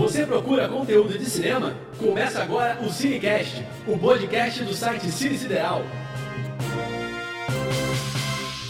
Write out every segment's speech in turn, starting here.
Você procura conteúdo de cinema? Começa agora o Cinecast, o podcast do site Cine Sideral.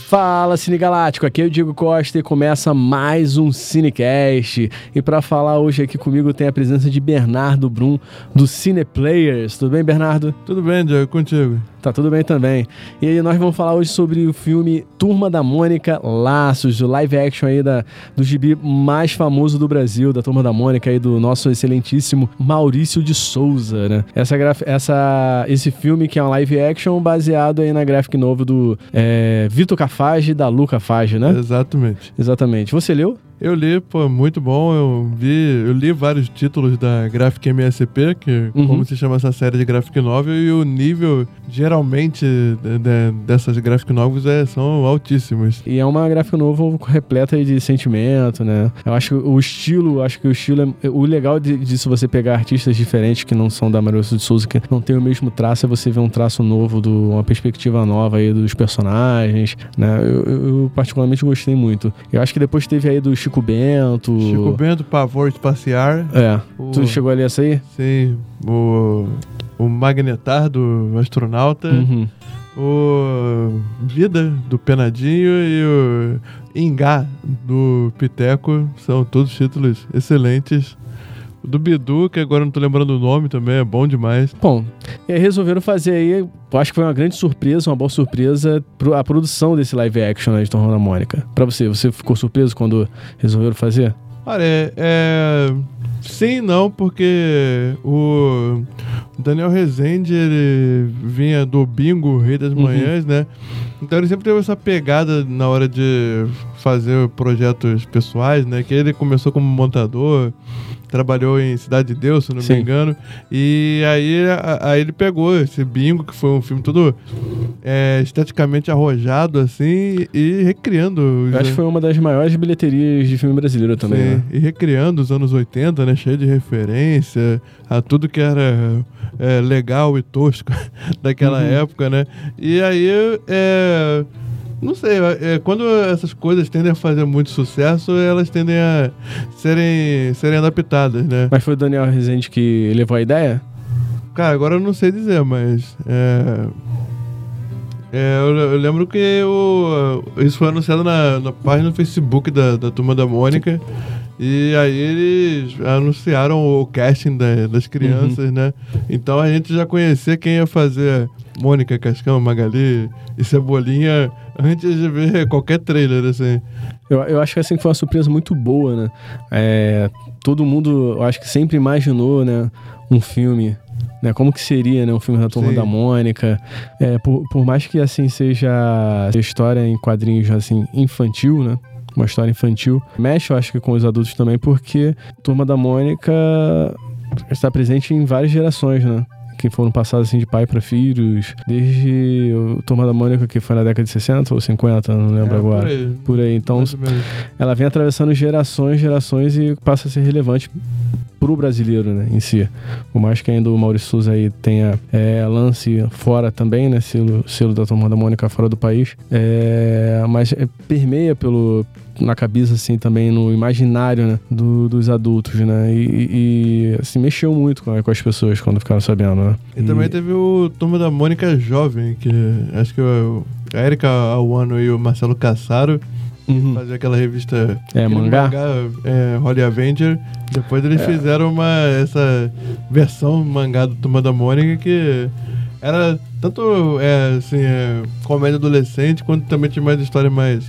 Fala Cine Galáctico, aqui é o Diego Costa e começa mais um Cinecast. E para falar hoje aqui comigo tem a presença de Bernardo Brum do Cine Players. Tudo bem, Bernardo? Tudo bem, Diego, contigo. Tá tudo bem também. E aí nós vamos falar hoje sobre o filme Turma da Mônica Laços, o live action aí da, do gibi mais famoso do Brasil, da Turma da Mônica aí do nosso excelentíssimo Maurício de Souza, né? Essa, essa, esse filme que é um live action baseado aí na graphic novel do é, Vitor Cafage e da Luca Fage, né? Exatamente. Exatamente. Você leu? Eu li, pô, muito bom. Eu vi, eu li vários títulos da Graphic MSP, que uhum. como se chama essa série de graphic novel, e o nível geralmente de, de, dessas graphic novels é, são altíssimos. E é uma graphic novel repleta de sentimento, né? Eu acho que o estilo, acho que o estilo é, o legal disso você pegar artistas diferentes que não são da Maria de Souza, que não tem o mesmo traço, é você ver um traço novo, do, uma perspectiva nova aí dos personagens, né? Eu, eu, eu particularmente gostei muito. Eu acho que depois teve aí do Chico Bento. Chico Bento, Pavor Espaciar. É. O... Tu chegou ali essa aí? Sim. O, o Magnetar do astronauta. Uhum. O Vida do Penadinho e o Ingá do Piteco. São todos títulos excelentes. Do Bidu, que agora não tô lembrando o nome também, é bom demais. Bom, e aí resolveram fazer aí, acho que foi uma grande surpresa, uma boa surpresa, a produção desse live action né, de Tom da Mônica. Pra você, você ficou surpreso quando resolveram fazer? Olha, é, é... Sim não, porque o Daniel Rezende, ele vinha do Bingo, Rei das uhum. Manhãs, uhum. né? Então ele sempre teve essa pegada na hora de fazer projetos pessoais, né? Que ele começou como montador, trabalhou em Cidade de Deus, se não Sim. me engano. E aí, aí ele pegou esse Bingo, que foi um filme todo é, esteticamente arrojado, assim, e recriando. Eu acho que foi uma das maiores bilheterias de filme brasileiro também. Sim, né? e recriando os anos 80, né? Cheio de referência a tudo que era é, legal e tosco daquela uhum. época, né? E aí, é não sei, é, quando essas coisas tendem a fazer muito sucesso, elas tendem a serem, serem adaptadas, né? Mas foi o Daniel Rezende que levou a ideia? Cara, agora eu não sei dizer, mas. É, é, eu, eu, lembro que isso foi anunciado na, na página do Facebook da, da Turma da Mônica. E aí eles anunciaram o casting da, das crianças, uhum. né? Então a gente já conhecia quem ia fazer Mônica, Cascão, Magali e Cebolinha antes de ver qualquer trailer, assim. Eu, eu acho que assim foi uma surpresa muito boa, né? É, todo mundo, eu acho que sempre imaginou, né, um filme né? Como que seria, né? Um filme da Turma Sim. da Mônica. É, por, por mais que, assim, seja história em quadrinhos, assim, infantil, né? Uma história infantil. Mexe, eu acho que com os adultos também, porque Turma da Mônica está presente em várias gerações, né? Que foram passados assim de pai para filhos, desde o Turma da Mônica, que foi na década de 60 ou 50, não lembro é, agora. Por aí. Por aí. Então, ela vem atravessando gerações, gerações e passa a ser relevante pro brasileiro, né, em si. Por mais que ainda o Maurício Souza aí tenha é, lance fora também, né, selo, selo da Turma da Mônica fora do país, é, mas é, permeia pelo, na cabeça, assim, também no imaginário, né, do, dos adultos, né, e, e, assim, mexeu muito com, com, as pessoas quando ficaram sabendo, né. E, e, também teve o Turma da Mônica Jovem, que acho que o, a Erika Awano e o Marcelo Cassaro uhum. fazer aquela revista é, mangá, mangá é, Holly Avenger. Depois eles é. fizeram uma essa versão mangá do Turma da Mônica que era tanto é, assim, é, comédia adolescente quanto também tinha mais histórias mais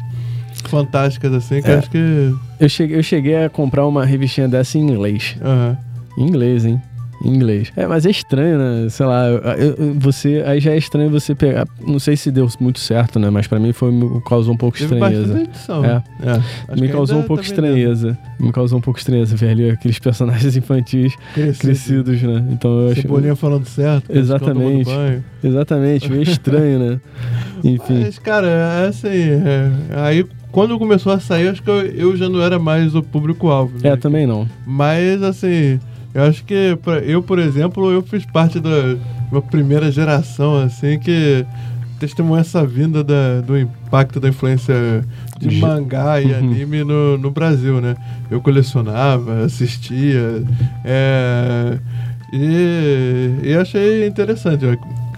fantásticas, assim, que é. acho que. Eu cheguei, eu cheguei a comprar uma revistinha dessa em inglês. Uhum. Em inglês, hein? Em inglês. É, mas é estranho, né? Sei lá, eu, você. Aí já é estranho você pegar. Não sei se deu muito certo, né? Mas pra mim foi, causou um pouco Teve estranheza. Edição. É. é. Me causou um pouco tá estranheza. Me causou um pouco estranheza ver ali aqueles personagens infantis Crescido. crescidos, né? Então eu acho. Cebolinha falando certo. Exatamente. Exatamente, meio estranho, né? Enfim. Mas, cara, é assim. É, aí quando começou a sair, acho que eu, eu já não era mais o público-alvo. Né? É, também não. Mas, assim, eu acho que eu, por exemplo, eu fiz parte da minha primeira geração, assim, que testemunhar essa vinda da, do impacto da influência de mangá e uhum. anime no, no Brasil, né? Eu colecionava, assistia, é, e, e achei interessante.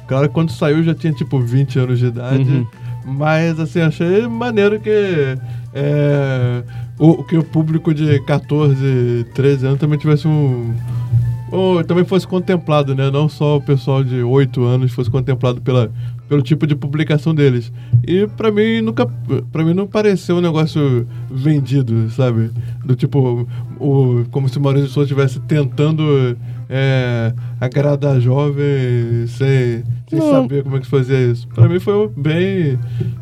Claro quando saiu já tinha tipo 20 anos de idade, uhum. Mas assim, achei maneiro que é, o, que o público de 14, 13 anos também tivesse um ou também fosse contemplado, né? Não só o pessoal de 8 anos fosse contemplado pela, pelo tipo de publicação deles. E para mim nunca para mim não pareceu um negócio vendido, sabe? Do tipo o como se o Maurício Souza estivesse tentando é, agradar jovem sem, sem saber como é que fazia isso. Para mim foi bem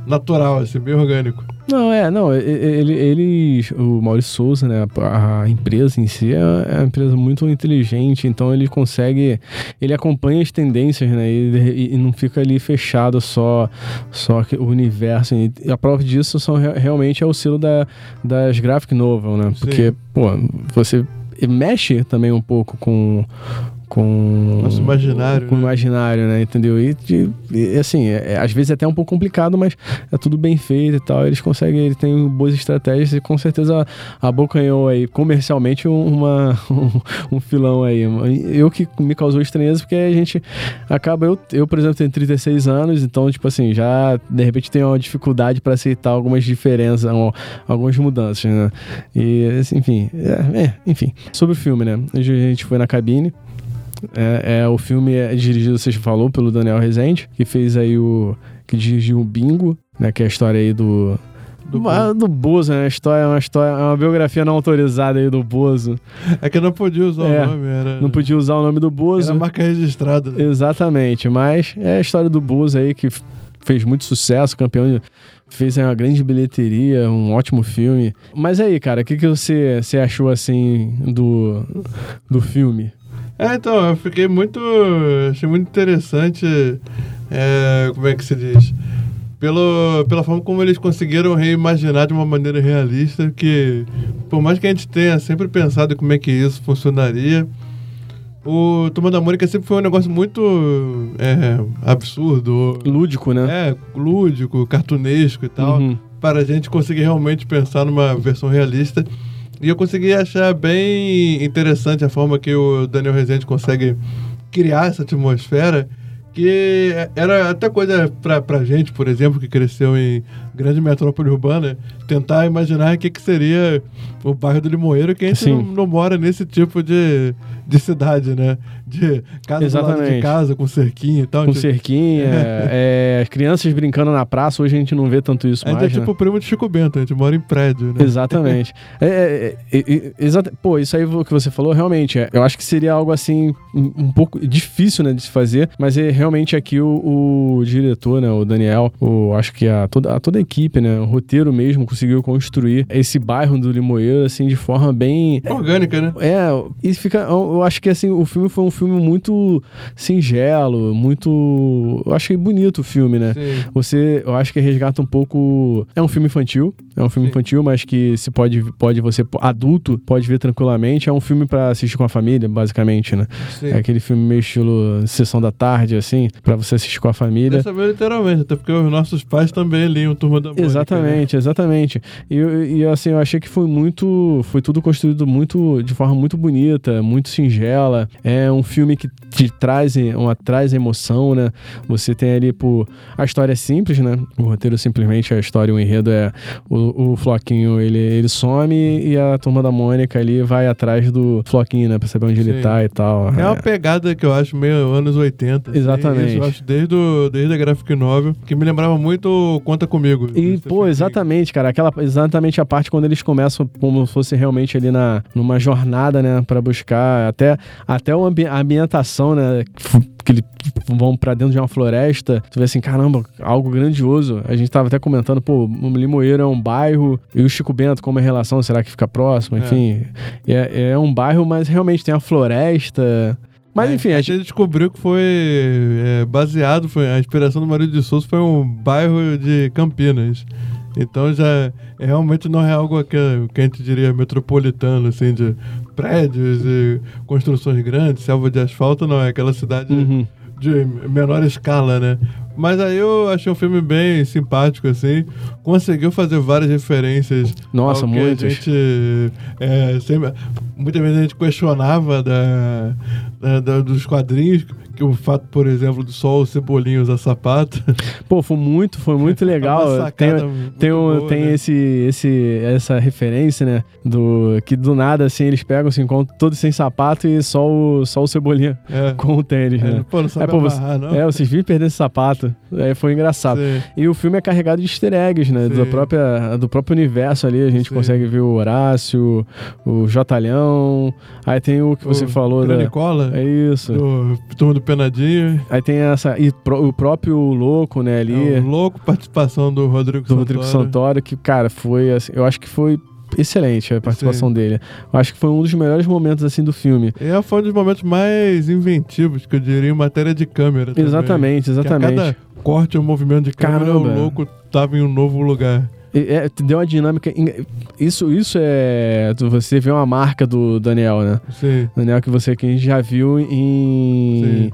natural, assim, bem orgânico. Não, é, não, ele, ele o Maurício Souza, né, a, empresa em si é, é uma empresa muito inteligente, então ele consegue, ele acompanha as tendências, né, e, e não fica ali fechado só, só o universo. E a prova disso são realmente é o selo da, das graphic novel, né, porque, Sim. pô, você mexe também um pouco com com nosso imaginário, com né? imaginário, né? Entendeu? E, e assim, é, é, às vezes é até um pouco complicado, mas é tudo bem feito e tal. Eles conseguem, eles têm boas estratégias e com certeza abocanhou aí comercialmente uma, um, um filão aí. Eu que me causou estranheza porque a gente acaba eu, eu por exemplo tenho 36 anos, então tipo assim, já de repente tenho uma dificuldade para aceitar algumas diferenças, algumas mudanças, né? E assim, enfim, é, é, enfim, sobre o filme, né? A gente foi na cabine é, é, o filme é dirigido, você falou, pelo Daniel Rezende, que fez aí o. que dirigiu o Bingo, né? Que é a história aí do. Do, do Bozo, né? A história, uma história, uma biografia não autorizada aí do Bozo. É que não podia usar é, o nome, era. Não podia usar o nome do Bozo. Era marca registrada. Né? Exatamente, mas é a história do Bozo aí que fez muito sucesso, campeão de, fez uma grande bilheteria, um ótimo filme. Mas aí, cara, o que, que você, você achou assim do, do filme? É, então, eu fiquei muito. Achei muito interessante. É, como é que se diz? Pelo, pela forma como eles conseguiram reimaginar de uma maneira realista, que por mais que a gente tenha sempre pensado como é que isso funcionaria, o Turma da Mônica sempre foi um negócio muito é, absurdo. Lúdico, né? É, lúdico, cartunesco e tal. Uhum. Para a gente conseguir realmente pensar numa versão realista. E eu consegui achar bem interessante a forma que o Daniel Rezende consegue criar essa atmosfera que era até coisa pra, pra gente, por exemplo, que cresceu em grande metrópole urbana, tentar imaginar o que, que seria o bairro do Limoeiro, que a gente não, não, mora nesse tipo de, de cidade, né? De casa Exatamente. de casa, com cerquinha e tal. Com cerquinha, é. é, crianças brincando na praça, hoje a gente não vê tanto isso a mais, é tipo né? o primo de Chico Bento, a gente mora em prédio, né? Exatamente. é, é, é, é Pô, isso aí que você falou, realmente, é, eu acho que seria algo assim, um, um pouco difícil, né, de se fazer, mas é realmente aqui o, o diretor, né, o Daniel, o, acho que a toda, a toda a equipe, né, o roteiro mesmo, conseguiu construir esse bairro do Limoeiro, assim, de forma bem... Orgânica, né? É, e fica... Eu acho que, assim, o filme foi um filme muito singelo, muito... Eu achei bonito o filme, né? Sim. Você, eu acho que resgata um pouco... É um filme infantil, é um filme Sim. infantil, mas que se pode, pode você, adulto, pode ver tranquilamente. É um filme para assistir com a família, basicamente, né? Sim. É aquele filme meio estilo Sessão da Tarde, assim, para você assistir com a família. Dessa vez, literalmente, até porque os nossos pais também liam Turma da Mônica. Exatamente, né? exatamente. E, e, assim, eu achei que foi muito. Foi tudo construído muito de forma muito bonita, muito singela. É um filme que te traz, uma, traz emoção, né? Você tem ali, por. A história é simples, né? O roteiro simplesmente, a história, o enredo é. O, o Floquinho, ele, ele some e a turma da Mônica ali vai atrás do Floquinho, né? Pra saber onde Sim. ele tá e tal. É, é uma pegada que eu acho meio anos 80. Assim. Exatamente. Assim, eu acho desde, o, desde a Graphic Novel, que me lembrava muito Conta Comigo. E, pô, exatamente, cara. Aquela, exatamente a parte quando eles começam como se fosse realmente ali na, numa jornada, né? Pra buscar até, até a ambientação, né? Que eles vão para dentro de uma floresta. Tu vê assim, caramba, algo grandioso. A gente tava até comentando, pô, o Limoeiro é um bairro. E o Chico Bento, como é a relação? Será que fica próximo? É. Enfim, é, é um bairro, mas realmente tem a floresta. Mas é, enfim, a gente descobriu que foi é, baseado, foi a inspiração do Marido de Souza foi um bairro de Campinas. Então já é, realmente não é algo que, que a gente diria metropolitano, assim, de prédios e construções grandes, selva de asfalto, não, é aquela cidade uhum. de menor escala, né? Mas aí eu achei um filme bem simpático, assim. Conseguiu fazer várias referências. Nossa, muitas. A gente, é, sempre, muitas vezes a gente questionava da, da- da- dos quadrinhos, que o fato, por exemplo, do só o Cebolinha usar sapato. Pô, foi muito, foi muito legal. É tem tem, um- boa, tem né? esse, esse, essa referência, né? Do, que do nada, assim, eles pegam, se encontram todos sem sapato e só o, só o Cebolinha É. com o tênis, É, né? pô, não sabe É, pô, você- amarrar, não? É, vocês viram perder esse sapato. Aí foi engraçado. Sim. E o filme é carregado de easter eggs, né? Sim. Da própria, do próprio universo ali. A gente Sim. consegue ver o Horácio, o Jotalhão. Aí tem o que você O falou da. É isso. do Turma do Penadinho. Aí tem essa. E pro- o próprio louco, né, ali. É, um louco participação do Rodrigo do Rodrigo Santoro. Santoro, que, cara, foi. assim, eu acho que foi excelente a participação Sim. dele. Eu acho que foi um dos melhores momentos, assim, do filme. E foi um dos momentos mais inventivos, que eu diria, em matéria de câmera. também. Exatamente, Que a exatamente. cada corte ou movimento de câmera, Caramba. o louco tava em um novo lugar. É, deu uma dinâmica. in- Isso, isso é. Você vê uma marca do Daniel, né? Sim. Daniel que você que a gente já viu em,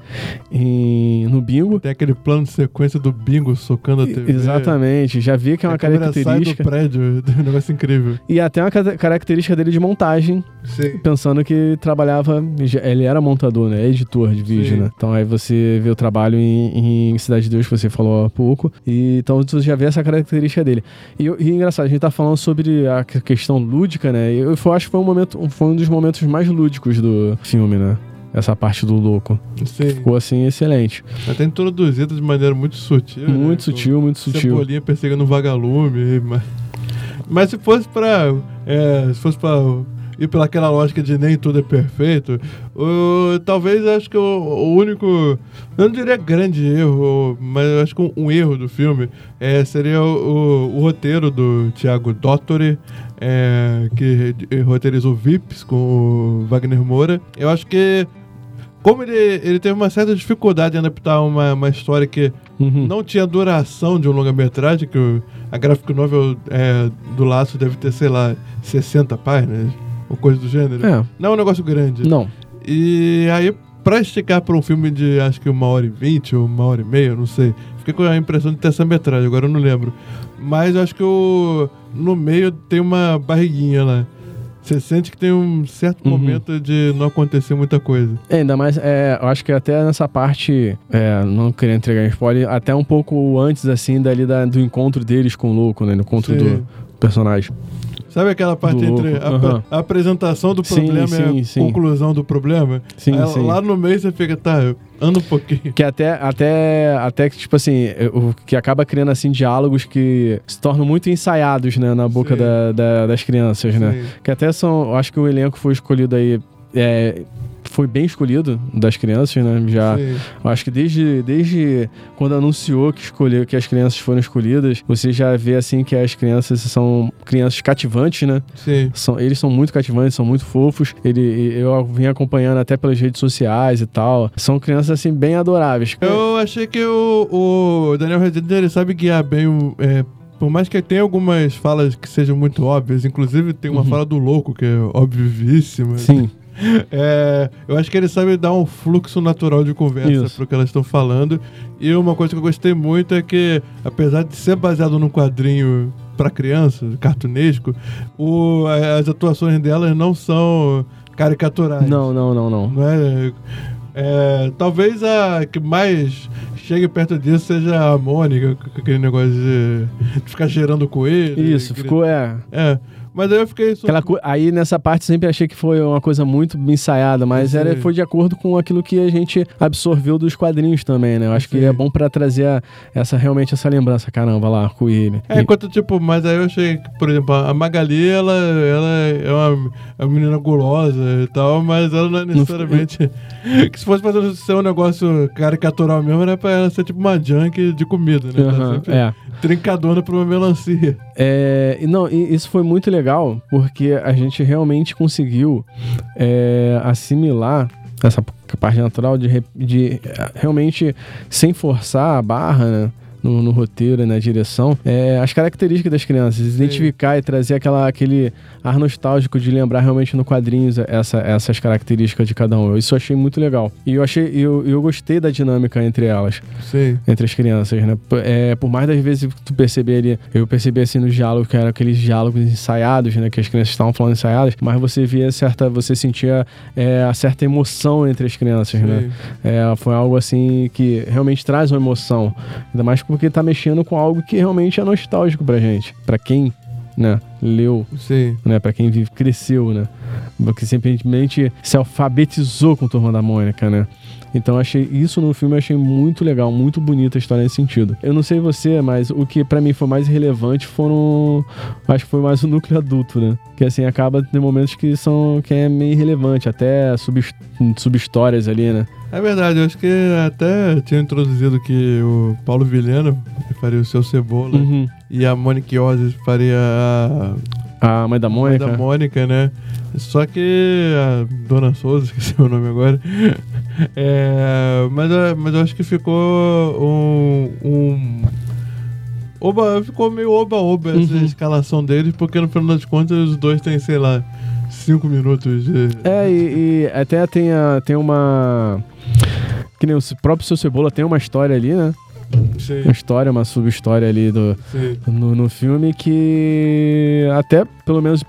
em no bingo. Tem aquele plano de sequência do bingo socando a TV. Exatamente, já vi que é uma a câmera sai do característica. prédio, um negócio incrível. E até uma ca- característica dele de montagem, Sim. pensando que trabalhava. Ele era montador, né? Editor de vídeo, Sim. né? Então aí você vê o trabalho em, em Cidade de Deus, que você falou há pouco. E então você já vê essa característica dele. E, eu- e engraçado, a gente tá falando sobre a que- questão lúdica, né? E eu, eu acho que foi um momento, foi um dos momentos mais lúdicos do filme, né? Essa parte do louco. Sim. Ficou assim excelente. Até introduzido de maneira muito sutil. né? Muito Com sutil, muito sutil. Cebolinha perseguindo um vagalume. Mas, mas se fosse pra. é, se fosse pra ir pelaquela lógica de nem tudo é perfeito, o- talvez acho que o, o único. Eu não diria grande erro, mas eu acho que um, um erro do filme é, seria o, o- o roteiro do Thiago Dottori. é, que roteirizou Vips com o Wagner Moura. Eu acho que como ele, ele teve uma certa dificuldade em adaptar uma, uma história que Uhum. não tinha duração de um longa-metragem, que o- a gráfico novel é, do Laço deve ter, sei lá, 60 páginas, ou coisa do gênero. É, Não é um negócio grande. não. E aí, pra esticar pra um filme de acho que uma hora e vinte ou uma hora e meia, eu não sei. Fiquei com a impressão de ter essa metragem, agora eu não lembro. Mas eu acho que o, no meio tem uma barriguinha lá. Você sente que tem um certo Uhum. momento de não acontecer muita coisa. É, ainda mais, é, eu acho que até nessa parte, é, não queria entregar spoiler, até um pouco antes, assim, dali da- do encontro deles com o louco, né? No encontro Sim. do personagem. Sabe aquela parte Do entre a, aham. a apresentação do Sim, problema sim, e a sim. conclusão do problema? Sim, Aí, sim. Lá no meio você fica, tá, anda um pouquinho. Que até, até, até que, tipo assim, o que acaba criando, assim, diálogos que se tornam muito ensaiados, né? Na boca Sim. da- da- das crianças, né? Sim. Que até são, eu acho que o elenco foi escolhido aí, é, foi bem escolhido das crianças, né? Já, Sim. Acho que desde, desde quando anunciou que escolheu que as crianças foram escolhidas, você já vê assim que as crianças são crianças cativantes, né? Sim. São, eles são muito cativantes, são muito fofos. Ele, eu vim acompanhando até pelas redes sociais e tal. São crianças assim bem adoráveis. Eu achei que o, o Daniel Rezende ele sabe guiar bem o. é, por mais que tenha algumas falas que sejam muito óbvias, inclusive tem uma Uhum. fala do louco que é óbvivíssima. Sim, É, eu acho que ele sabe dar um fluxo natural de conversa Isso. pro que elas estão falando. E uma coisa que eu gostei muito é que, apesar de ser baseado num quadrinho para criança, cartunesco, o, as atuações delas não são caricaturais. não, não, não, não. Não é, é, talvez a que mais chegue perto disso seja a Mônica, com aquele negócio de, de ficar gerando coelho. Isso, ficou é. É, mas aí eu fiquei. só- Aquela co- aí nessa parte sempre achei que foi uma coisa muito ensaiada, mas Sim. era, foi de acordo com aquilo que a gente absorveu dos quadrinhos também, né? Eu acho que Sim. é bom pra trazer a- essa realmente essa lembrança, caramba, lá, arco-íris. É, enquanto, tipo, mas aí eu achei que, por exemplo, a Magali, ela, ela é uma, é uma menina gulosa e tal, mas ela não é necessariamente. que se fosse fazer ser um negócio caricatural mesmo, era pra ela ser tipo uma junk de comida, né? Sempre é. trincadona pra uma melancia. É, não, isso foi muito legal, porque a gente realmente conseguiu é, assimilar essa parte natural de, de é, realmente, sem forçar a barra, né? No, no roteiro e na direção, é as características das crianças, identificar e trazer aquela, aquele ar nostálgico de lembrar realmente no quadrinhos essa, essas características de cada um. Isso eu achei muito legal. E eu achei, eu, eu gostei da dinâmica entre elas, Sim. entre as crianças, né? É, por mais das vezes que tu perceber ali, eu percebi assim nos diálogos, que eram aqueles diálogos ensaiados, né? Que as crianças estavam falando ensaiadas, mas você via certa, você sentia é, a certa emoção entre as crianças, né? Sim. É, foi algo assim que realmente traz uma emoção. Ainda mais porque tá mexendo com algo que realmente é nostálgico pra gente. Pra quem, né, leu, Sim. né, pra quem vive, cresceu, né? Porque simplesmente se alfabetizou com Turma da Mônica, né? Então achei isso no filme achei muito legal, muito bonita a história nesse sentido. Eu não sei você, mas o que pra mim foi mais relevante foram acho que foi mais o núcleo adulto, né? Que assim acaba tem momentos que são que é meio irrelevante, até sub subhistórias ali, né? É verdade, eu acho que até tinha introduzido que o Paulo Vilhena faria o seu Cebola Uhum. e a Monique Ozzy faria a A mãe da mãe Mônica. da Mônica, né? Só que a Dona Souza, esqueci o nome agora. É, mas, eu- mas eu acho que ficou um. um oba, ficou meio oba-oba essa Uhum. escalação deles, porque no final das contas os dois têm, sei lá, cinco minutos de. É, e, e até tem, a, tem uma. Que nem o próprio seu Cebola tem uma história ali, né? Sim, Uma história, uma sub-história ali do, no, no filme que até, pelo menos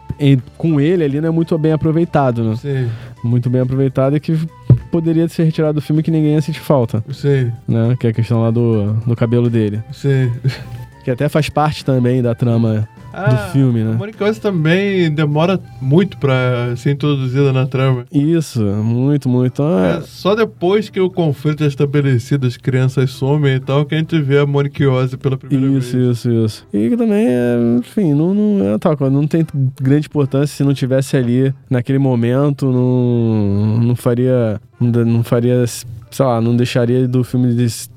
com ele ali, não é muito bem aproveitado, né? Sim, Muito bem aproveitado e que poderia ser retirado do filme que ninguém ia sentir falta, sim, né? Que é a questão lá do, do cabelo dele. sim. Que até faz parte também da trama do filme, A né? Mônica Ozzy também demora muito pra ser introduzida na trama. Isso, muito, muito. É Ah, só depois que o conflito é estabelecido, as crianças somem e tal, que a gente vê a Ozzy pela primeira Isso, vez. isso, isso. E que também, é, enfim, não, não, é tal não tem grande importância se não tivesse ali naquele momento, não, não faria, não, faria, sei lá, não deixaria do filme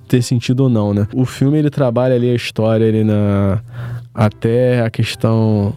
ter sentido ou não, né? O filme ele trabalha ali a história ali na até a questão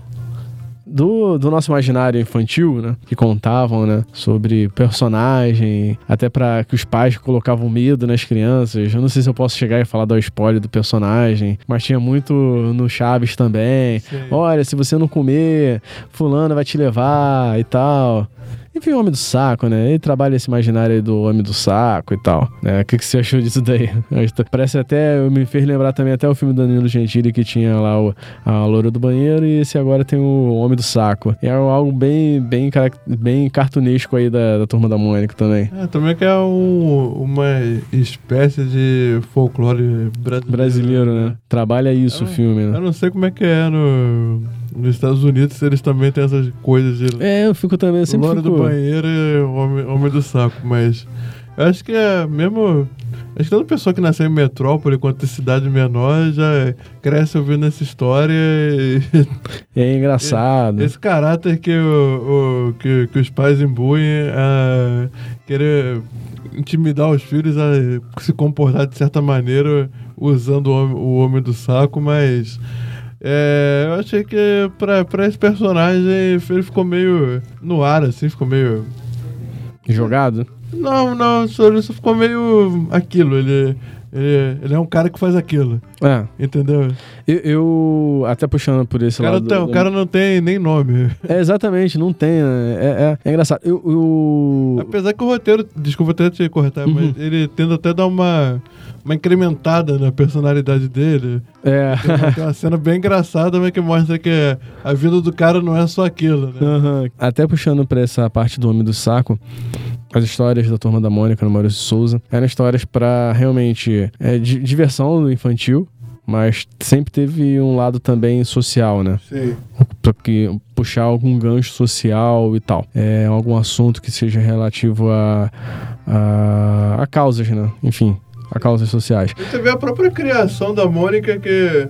do, do nosso imaginário infantil, né? Que contavam, né? Sobre personagem, até para que os pais colocavam medo nas crianças. Eu não sei se eu posso chegar e falar do spoiler do personagem, mas tinha muito no Chaves também. Sim. Olha, se você não comer, fulano vai te levar e tal. Enfim, o Homem do Saco, né? Ele trabalha esse imaginário aí do Homem do Saco e tal. né? O que, que você achou disso daí? Parece até, me fez lembrar também até o filme do Danilo Gentili que tinha lá o, a Loura do Banheiro e esse agora tem o Homem do Saco. É algo bem, bem, bem cartunesco aí da, da Turma da Mônica também. É, também que é um- uma espécie de folclore brasileiro. Brasileiro, né? Trabalha isso o Ah, filme, né? Eu não sei como é que é no, nos Estados Unidos, eles também têm essas coisas de É, eu fico também, eu sempre loura fico... do banheiro e homem, homem do saco, mas eu acho que é mesmo. Acho que toda pessoa que nasceu em metrópole, quanto em cidade menor, já cresce ouvindo essa história e É engraçado. esse caráter que, o, o- que, que os pais imbuem a querer intimidar os filhos a se comportar de certa maneira usando o homem, o homem do saco, mas é, eu achei que pra, pra esse personagem ele ficou meio no ar, assim, ficou meio. Jogado? Não, não, só, ele só ficou meio aquilo, ele, ele, ele é um cara que faz aquilo, É. entendeu? Eu, eu- até puxando por esse O lado. tá- do- o cara não tem nem nome. É, exatamente, não tem. né? É, é- é engraçado. Eu. eu- Apesar que o roteiro, desculpa até te cortar, Uhum. mas ele tenta até dar uma, uma incrementada na personalidade dele. É. Tem uma, tem uma cena bem engraçada, mas que mostra que a vida do cara não é só aquilo, né? Aham. Até puxando pra essa parte do Homem do Saco, as histórias da Turma da Mônica, no Maurício de Souza, eram histórias pra realmente é, di- diversão infantil, mas sempre teve um lado também social, né? Sim. Pra que, puxar algum gancho social e tal. É algum assunto que seja relativo a, a, a causas, né? Enfim, a causas sociais. Você vê a própria criação da Mônica, que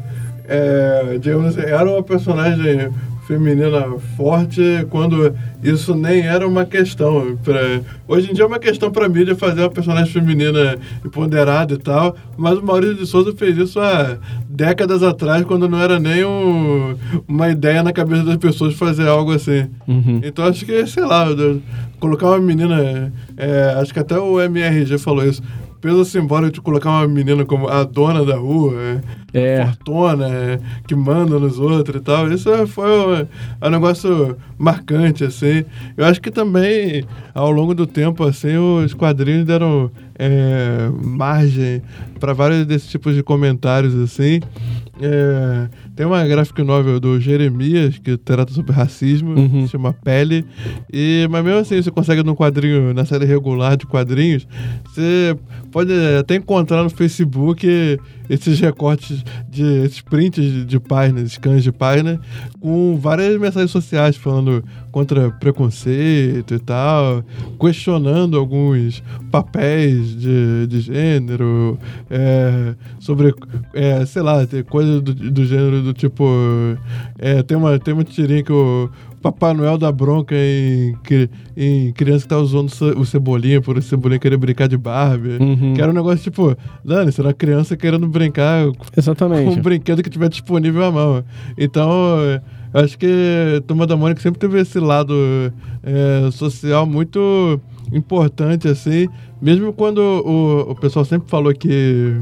é, digamos era uma personagem feminina forte quando isso nem era uma questão. Pra, hoje em dia é uma questão pra mídia fazer uma personagem feminina empoderada e tal, mas o Maurício de Souza fez isso há décadas atrás, quando não era nem um- uma ideia na cabeça das pessoas fazer algo assim. Uhum. Então acho que, sei lá, colocar uma menina. é, acho que até o MRG falou isso. Peso simbólico de colocar uma menina como a dona da rua, é, É. fortuna, é, que manda nos outros e tal. Isso foi um, é um negócio marcante, assim. Eu acho que também, ao longo do tempo, assim, os quadrinhos deram é, margem para vários desses tipos de comentários, assim. É, tem uma graphic novel do Jeremias que trata sobre racismo, Uhum. se chama Pele. E, mas mesmo assim, você consegue num quadrinho, na série regular de quadrinhos, você pode até encontrar no Facebook esses recortes de esses prints de, de páginas, scans de páginas, com várias mensagens sociais falando contra preconceito e tal, questionando alguns papéis de, de gênero, é, sobre, é, sei lá, tem coisa do, do gênero do tipo. é, tem, uma, tem uma tirinha que o Papai Noel dá bronca em, em criança que tá usando o cebolinha por o cebolinha querer brincar de Barbie. Uhum. Que era um negócio tipo, Dani, será criança querendo brincar com Exatamente. um brinquedo que tiver disponível à mão. Então, acho que Turma da Mônica sempre teve esse lado é, social muito importante, assim. Mesmo quando o, o pessoal sempre falou que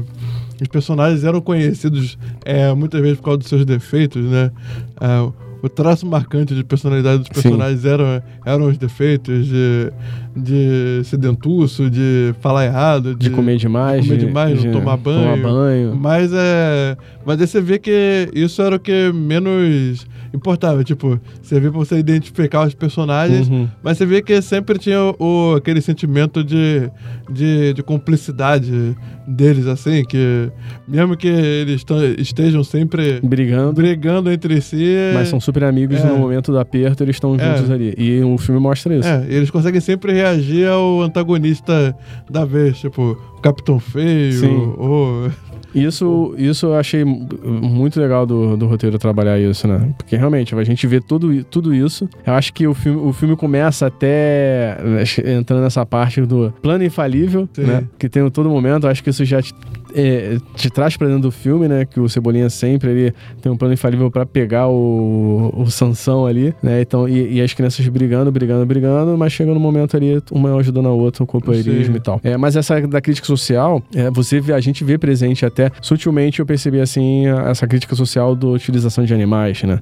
os personagens eram conhecidos é, muitas vezes por causa dos seus defeitos, né? Ah, o traço marcante de personalidade dos Sim. personagens eram, eram os defeitos de, de ser dentuço, de falar errado, De comer demais. de comer demais, não tomar banho. Tomar banho. Mas é. Mas aí você vê que isso era o que menos importava. Tipo, você vê pra você identificar os personagens, Uhum. mas você vê que sempre tinha o, aquele sentimento de, de, de cumplicidade deles, assim, que mesmo que eles estejam sempre Brigando. brigando entre si. Mas são super amigos É. no momento do aperto, eles estão É. juntos ali. E o filme mostra isso. É, eles conseguem sempre reagir ao antagonista da vez, tipo, o Capitão Feio, Sim. ou. Isso, isso eu achei mu- muito legal do, do roteiro trabalhar isso, né? Porque realmente, a gente vê tudo, tudo isso. Eu acho que o filme, o filme começa até que entrando nessa parte do plano infalível, Sim. né? Que tem em todo momento. Eu acho que isso já é, te traz pra dentro do filme, né? Que o Cebolinha sempre ele tem um plano infalível pra pegar o, o Sansão ali, né? Então, e, e as crianças brigando, brigando, brigando, mas chega no momento ali, uma ajudando a outra, o companheirismo Sim. e tal. É, mas essa da crítica social, é, você vê, a gente vê presente até sutilmente eu percebi assim essa crítica social da utilização de animais, né?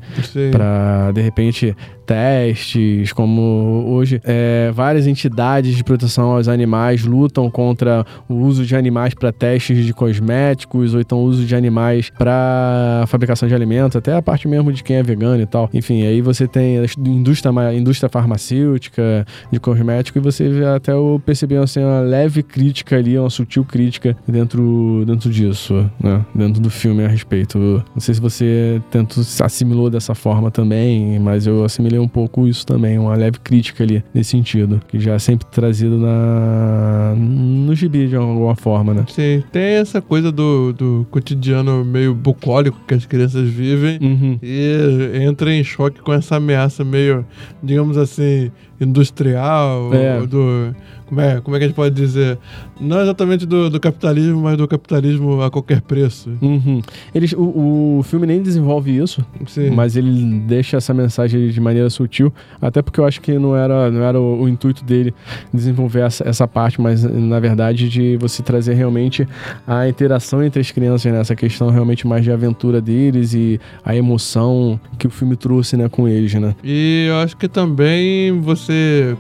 Pra de repente testes, como hoje é, várias entidades de proteção aos animais lutam contra o uso de animais para testes de cosméticos ou então uso de animais para fabricação de alimentos, até a parte mesmo de quem é vegano e tal. Enfim, aí você tem a indústria, indústria farmacêutica de cosmético e você até eu percebi assim, uma leve crítica ali, uma sutil crítica dentro, dentro disso, né? Dentro do filme a respeito. Não sei se você tentou, assimilou dessa forma também, mas eu assimilei um pouco isso também, uma leve crítica ali nesse sentido, que já é sempre trazido na no gibi de alguma forma, né? Sim, tem essa coisa do, do cotidiano meio bucólico que as crianças vivem Uhum. e entra em choque com essa ameaça meio, digamos assim, industrial, É. do. Como é, como é que a gente pode dizer? Não exatamente do, do capitalismo, mas do capitalismo a qualquer preço. Uhum. Eles, o, o filme nem desenvolve isso, Sim. mas ele deixa essa mensagem de maneira sutil, até porque eu acho que não era, não era o, o intuito dele desenvolver essa, essa parte, mas na verdade de você trazer realmente a interação entre as crianças, né? essa questão realmente mais de aventura deles e a emoção que o filme trouxe né, com eles, né? E eu acho que também você,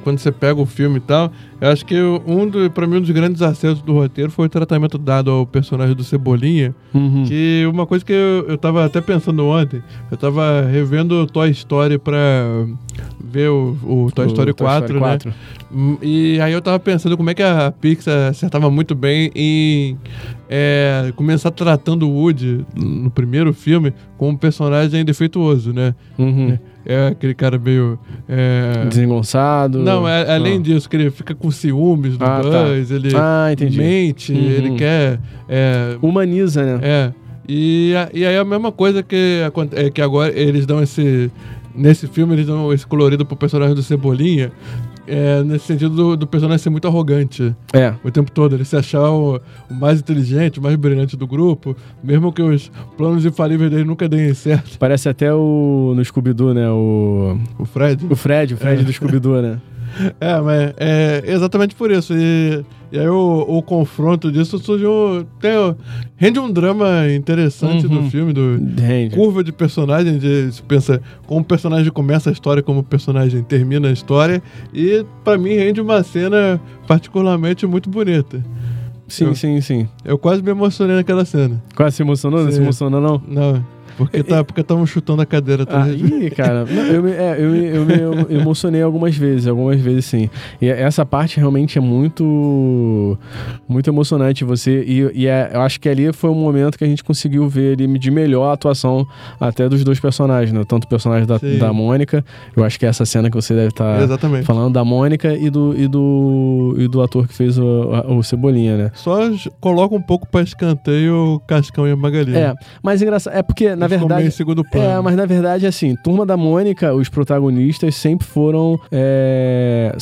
quando você pega o filme e tal, eu acho que um do, pra mim um dos grandes acertos do roteiro foi o tratamento dado ao personagem do Cebolinha, Uhum. que uma coisa que eu, eu tava até pensando ontem, eu tava revendo Toy Story pra ver o, o Toy O Story 4, né? Hum, E aí eu tava pensando como é que a Pixar acertava muito bem em é, começar tratando o Woody no primeiro filme como um personagem defeituoso, né? Uhum. É aquele cara meio. é, Desengonçado. Não, é- além Ah. disso, que ele fica com ciúmes do Ah, tá. Buzz, ele Ah, mente, Uhum. ele quer. É, Humaniza, né? é. E, e aí a mesma coisa que, é, que agora eles dão esse. Nesse filme, eles dão esse colorido pro personagem do Cebolinha. É, nesse sentido do, do personagem ser muito arrogante É. o tempo todo. Ele se achar o, o mais inteligente, o mais brilhante do grupo, mesmo que os planos infalíveis dele nunca deem certo. Parece até o no Scooby-Doo, né? O, O Fred. o Fred, o Fred É. do Scooby-Doo, né? É, mas é exatamente por isso. E, e aí o, o confronto disso surgiu. Tem, rende um drama interessante Uhum. do filme, do Rende. curva de personagem, de se pensa como o personagem começa a história, como o personagem termina a história. E pra mim rende uma cena particularmente muito bonita. Sim, Eu- sim, sim. Eu quase me emocionei naquela cena. Quase se emocionou? Não se Sim. emocionou, não? Não, porque tá, porque estavam chutando a cadeira Ah, atrás. ih, cara, eu, me, é, eu, me, eu me emocionei algumas vezes, algumas vezes sim. E essa parte realmente é muito muito emocionante você e, e é- eu acho que ali foi um momento que a gente conseguiu ver ali de melhor a atuação até dos dois personagens, né? Tanto o personagem da, Sim. da Mônica, eu acho que é essa cena que você deve estar Exatamente. falando da Mônica e do e do e do ator que fez o, o Cebolinha, né? Só coloca um pouco pra escanteio o Cascão e a Magali. É, mas engraçado, é porque na verdade em segundo plano. É, mas na verdade, assim, Turma da Mônica, os protagonistas sempre foram é,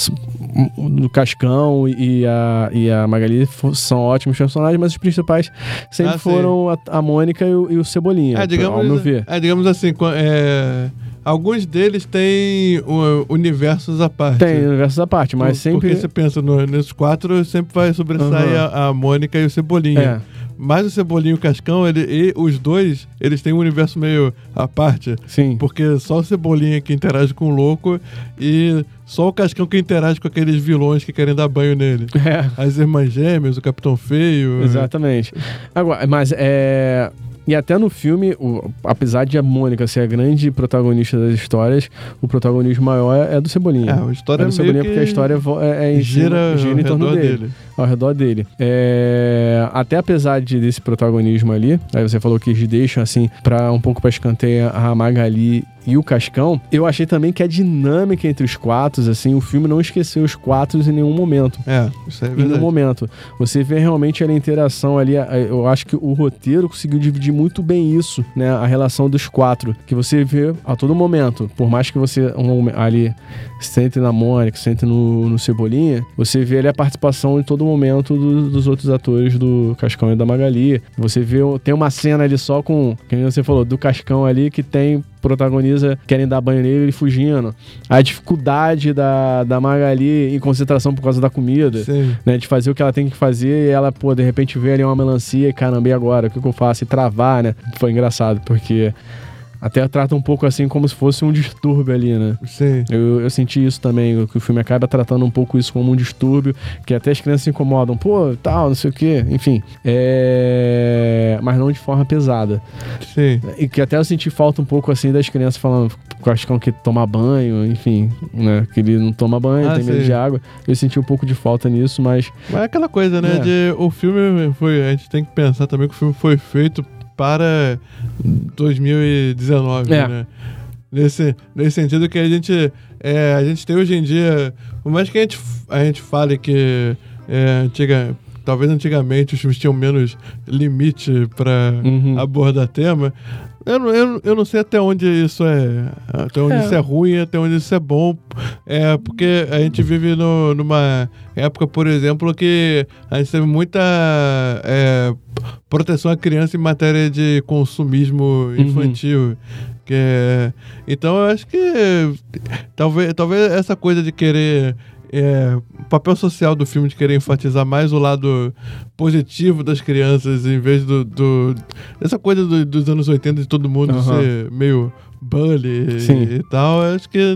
do Cascão e a, e a Magali são ótimos personagens, mas os principais sempre Ah, foram a, a Mônica e o, e o Cebolinha, É, digamos, ao meu ver. é, digamos assim, é, alguns deles têm universos à parte. Tem universos à parte, mas Por- sempre... Porque você pensa, no, nesses quatro sempre vai sobressair Aham. a, a Mônica e o Cebolinha. É, Mas o Cebolinha e o Cascão, ele, e os dois, eles têm um universo meio à parte. sim. Porque só o Cebolinha que interage com o louco e só o Cascão que interage com aqueles vilões que querem dar banho nele. É. As Irmãs Gêmeas, o Capitão Feio. Exatamente. Agora, mas é. E até no filme, o- apesar de a Mônica ser a grande protagonista das histórias, o protagonismo maior é do Cebolinha. É, a história é do Cebolinha que porque a história é, é gira, gira em torno redor dele, dele. ao redor dele. É, até apesar de, desse protagonismo ali, aí você falou que eles deixam assim para um pouco para escanteio a Magali e o Cascão, eu achei também que a dinâmica entre os quatro, assim, o filme não esqueceu os quatro em nenhum momento É, isso é em nenhum verdade. momento. Você vê realmente a interação ali. Eu acho que o roteiro conseguiu dividir muito bem isso, né? A relação dos quatro. Que você vê a todo momento. Por mais que você um, ali sente na Mônica, sente no, no Cebolinha, você vê ali a participação em todo momento do- dos outros atores do Cascão e da Magali. Você vê, tem uma cena ali só com, como você falou, do Cascão ali que tem protagoniza querem dar banho nele ele fugindo. A dificuldade da, da Magali em concentração por causa da comida Sim. né, de fazer o que ela tem que fazer e ela, pô, de repente vê ali uma melancia e caramba, e agora? O que, que eu faço? E travar, né? Foi engraçado, porque até trata um pouco assim como se fosse um distúrbio ali, né? Sim. Eu, eu senti isso também, que o filme acaba tratando um pouco isso como um distúrbio, que até as crianças se incomodam, pô, tal, não sei o quê, enfim. É... Mas não de forma pesada. Sim. E que até eu senti falta um pouco assim das crianças falando acho que que tomar banho, enfim, né? Que ele não toma banho, Ah, tem medo sim. de água. Eu senti um pouco de falta nisso, mas Mas é aquela coisa, né? É. De, o filme foi. A gente tem que pensar também que o filme foi feito para 2019, É. né? Nesse, nesse sentido que a gente, é, a gente tem hoje em dia, por mais que a gente, a gente fale que é, antiga, talvez antigamente os filmes tinham menos limite para Uhum. abordar tema, eu, não- eu, eu não sei até onde isso é. Até onde É. isso é ruim, até onde isso é bom. É porque a gente vive no- numa época, por exemplo, que a gente teve muita é, proteção à criança em matéria de consumismo infantil. Que é- então eu acho que talvez, talvez essa coisa de querer. É, papel social do filme de querer enfatizar mais o lado positivo das crianças em vez do. do essa coisa do- dos anos 80 de todo mundo Aham. ser meio bully Sim. e tal. eu Acho que.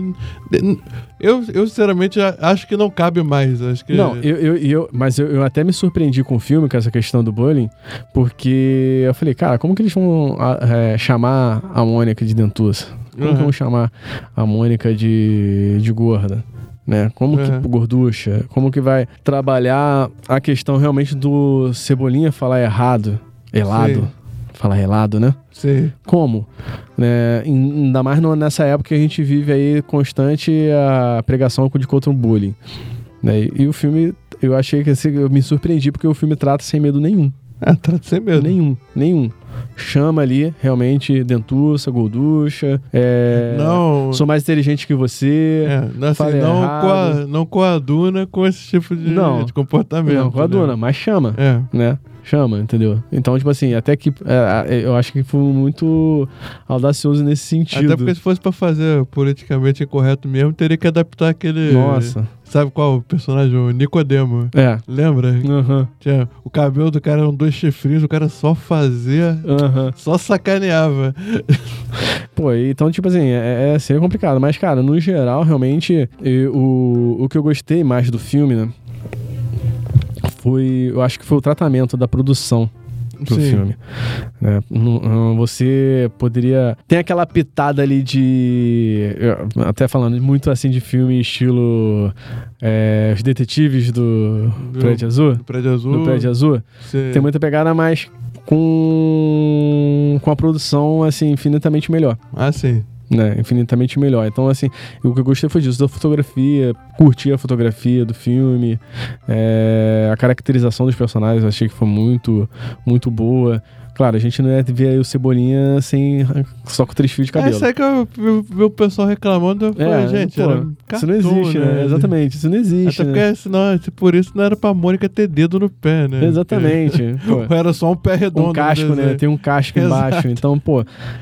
Eu, eu sinceramente acho que não cabe mais. Acho que. Não, eu, eu, eu- mas eu, eu até me surpreendi com o filme, com essa questão do bullying, porque eu falei, cara, como que eles vão é, chamar a Mônica de dentuça? Como Uhum. que vão chamar a Mônica de, de gorda? Né? Como Uhum. que gorducha? Como que vai trabalhar a questão realmente do Cebolinha falar errado? Helado. Sim. Falar helado, né? Sim. Como? Né? Ainda mais nessa época que a gente vive aí constante a pregação de contra o bullying. Né? E, e o filme, eu achei que assim, eu me surpreendi porque o filme trata sem medo nenhum. Trata sem medo. Nenhum, nenhum. Chama ali realmente dentuça, gorducha. É, Não. Sou mais inteligente que você. É, não, assim, não, coa- não coaduna com esse tipo de, Não. de comportamento. Não, com a né? mas chama. É. Né? Chama, entendeu? Então, tipo assim, até que é, eu acho que foi muito audacioso nesse sentido. Até porque se fosse pra fazer politicamente incorreto mesmo, teria que adaptar aquele. Nossa. Sabe qual o personagem? O Nicodemo. É. Lembra? Aham. Tinha, o cabelo do cara eram dois chifrinhos, o cara só fazia. Aham. Só sacaneava. Pô, então, tipo assim, é, é seria complicado. Mas, cara, no geral, realmente, eu- o, o que eu gostei mais do filme, né? Foi. Eu acho que foi o tratamento da produção pro Sim. filme. não, Você poderia. Tem aquela pitada ali de. Até falando muito assim de filme estilo. é, Os Detetives do Do- Prédio Azul. Do prédio azul. Do Prédio Azul. Sim. Tem muita pegada, mas com, com a produção, assim, infinitamente melhor. Ah, sim. Né? Infinitamente melhor. Então, assim, o que eu gostei foi disso, da fotografia, curti a fotografia do filme, é, a caracterização dos personagens, eu achei que foi muito, muito boa. Claro, a gente não ia ver aí o Cebolinha sem só com três fios de É cabelo. isso aí que eu vi o pessoal reclamando. Eu falei, gente, pô, era isso não cartoon, existe, né? Exatamente, isso não existe. Até né? porque senão, se por isso não era pra Mônica ter dedo no pé, né? Exatamente. pô. Era só um pé redondo. um casco, né? Tem um casco Exato. embaixo. Então, pô.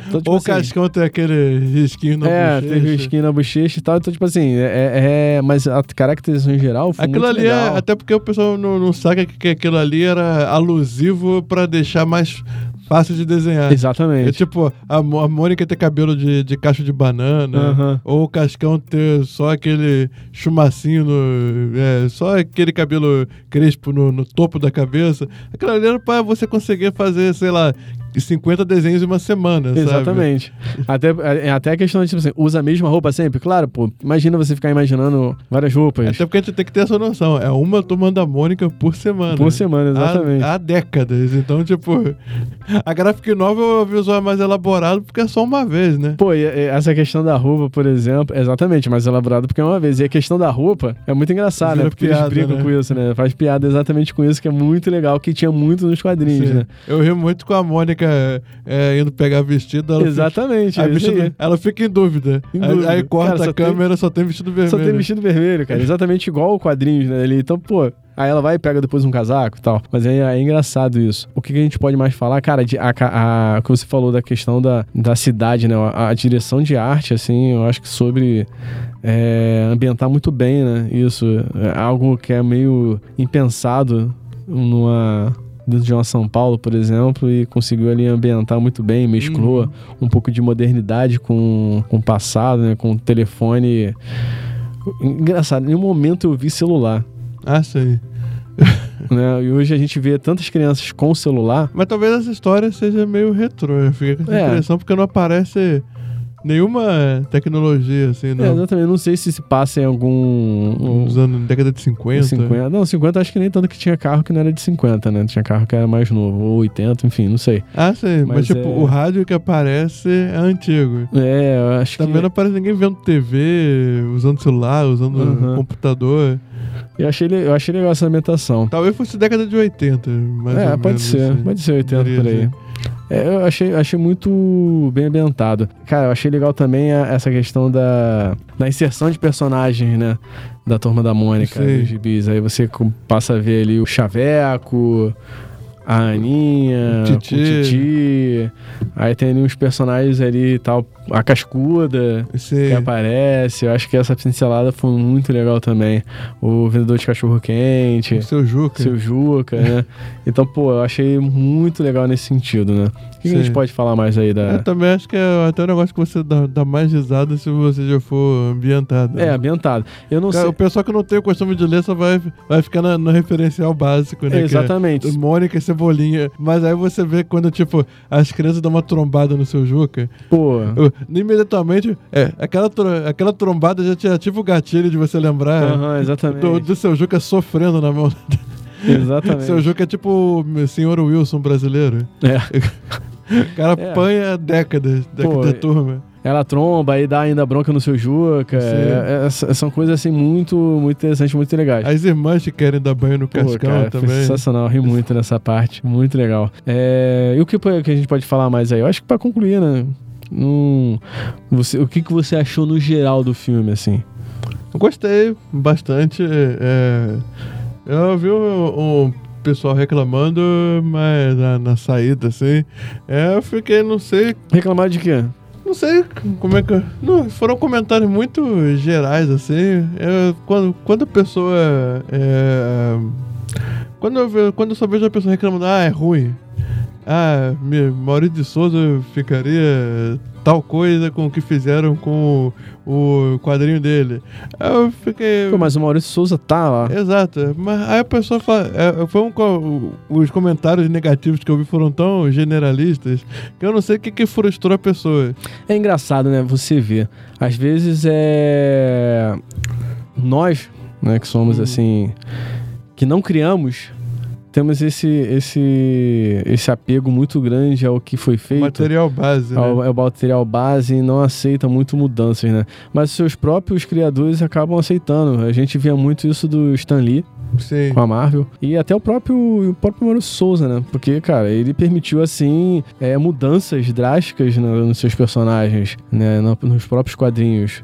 Então, tipo Ou o assim, cascão tem aquele risquinho na É, bochecha. teve risquinho na bochecha e tal. Então, tipo assim, é, é- mas a caracterização em geral foi Aquilo ali legal. é. Até porque o pessoal não, não sabe que, que aquilo ali era alusivo pra deixar mais fácil de desenhar. Exatamente. É tipo, a, a Mônica ter cabelo de, de cacho de banana, Aham. ou o Cascão ter só aquele chumacinho no. É, só aquele cabelo crespo no, no topo da cabeça. Aquilo ali era pra você conseguir fazer, sei lá, 50 desenhos em uma semana, sabe? Exatamente. Até, é- até a questão de, tipo assim, usa a mesma roupa sempre? Claro, pô. Imagina você ficar imaginando várias roupas Até porque a gente tem que ter essa noção. É uma turma da Mônica por semana. por semana, exatamente. Há, há décadas. Então, tipo, a graphic novel é o visual mais elaborado porque é só uma vez, né? Pô, e, e essa questão da roupa, por exemplo, exatamente, mais elaborado porque é uma vez. E a questão da roupa é muito engraçada, né? Porque piada, eles brigam né? com isso, né? Faz piada exatamente com isso, que é muito legal, que tinha muito nos quadrinhos, Sim. né? Eu rio muito com a Mônica é, indo pegar vestido. Ela Exatamente. Fica, é vestido- ela fica em dúvida. Em Aí- dúvida. Aí, corta Cara, a tem- câmera, só tem vestido vermelho. Só tem vestido vermelho, cara. Exatamente igual o quadrinhos, né? Ali. Então, pô. Aí ela vai e pega depois um casaco e tal. Mas é, é engraçado isso. O que, que a gente pode mais falar? Cara, de, a, a, o que você falou da questão da, da cidade, né? A, a direção de arte, assim, eu acho que sobre é, ambientar muito bem, né? Isso. É algo que é meio impensado numa. Dentro de uma São Paulo, por exemplo, e conseguiu ali ambientar muito bem, mesclou Uhum. um pouco de modernidade com, com o passado, né? Com o telefone. Engraçado, em nenhum momento eu vi celular. Ah, sim. né? E hoje a gente vê tantas crianças com celular. Mas talvez essa história seja meio retrô. Eu fiquei com essa É. impressão porque não aparece nenhuma tecnologia, assim, É, não. exatamente, não sei se se passa em algum. um- Nos anos, década de 50. 50. Não, 50 acho que nem tanto que tinha carro que não era de 50, né? Tinha carro que era mais novo, ou 80, enfim, não sei. Ah, sim. Mas, Mas tipo, é- o rádio que aparece é antigo. É, eu acho Também que. não aparece ninguém vendo TV, usando celular, usando Uhum. computador. Eu achei, eu achei legal essa ambientação. Talvez fosse década de 80, mais é, pode menos, ser, assim. pode ser 80 Diria por aí. assim. É, eu achei, achei muito bem ambientado. Cara, eu achei legal também a- essa questão da, da inserção de personagens, né? Da Turma da Mônica, dos gibis. Aí você passa a ver ali o Chaveco, a Aninha, O Titi. o Titi. Aí tem ali uns personagens ali e tal, a Cascuda Sim. que aparece. Eu acho que essa pincelada foi muito legal também. O vendedor de cachorro quente. O seu Juca. Seu Juca, né? Então, pô, eu achei muito legal nesse sentido, né? O que, que a gente pode falar mais aí da. Eu também acho que é até um negócio que você dá, dá mais risada se você já for ambientado. É, ambientado. Eu não Cara, sei. O pessoal que não tem o costume de ler só vai, vai ficar na- no referencial básico, né? é Exatamente. Mônica e Cebolinha. Mas aí você vê quando, tipo, as crianças dão uma trombada no seu Juca. Pô, eu- imediatamente, é, aquela, aquela trombada já te ativa o gatilho de você lembrar aham, exatamente. do, do seu Juca sofrendo na mão. Exatamente. Seu Juca é tipo o senhor Wilson brasileiro. É. O cara É. apanha décadas da, Pô, da turma. Ela tromba e dá ainda bronca no seu Juca. É, é, são coisas assim muito, muito interessantes, muito legais. As irmãs que querem dar banho no Pô, cascão cara, também. sensacional, ri muito nessa parte, muito legal. É, e o que, que a gente pode falar mais aí? Eu acho que pra concluir, né? Hum, você, o que, que você achou no geral do filme, assim? Eu Gostei bastante. é, eu vi um, um pessoal reclamando, mas na, na saída, assim. É, eu fiquei, não sei. Reclamar de quê? Não sei como é que. Não, foram comentários muito gerais, assim. É, quando, quando a pessoa. É, quando, eu, quando eu só vejo a pessoa reclamando, ah, é ruim. Ah, Maurício de Souza ficaria tal coisa com o que fizeram com o, o quadrinho dele. Aí eu fiquei. Pô, mas o Maurício Souza tá lá. Exato, mas aí a pessoa fala. É, foi um, os comentários negativos que eu vi foram tão generalistas que eu não sei o que, que frustrou a pessoa. É engraçado, né? Você vê. Às vezes é. Nós, né, que somos Uhum. assim. que não criamos, temos esse, esse, esse apego muito grande ao que foi feito. Material base, né? Ao, ao material base e não aceita muito mudanças, né? Mas seus próprios criadores acabam aceitando. A gente via muito isso do Stan Lee Sim. com a Marvel e até o próprio, o próprio Maurício Souza, né? Porque, cara, ele permitiu, assim, é, mudanças drásticas no- nos seus personagens, né? No- nos próprios quadrinhos.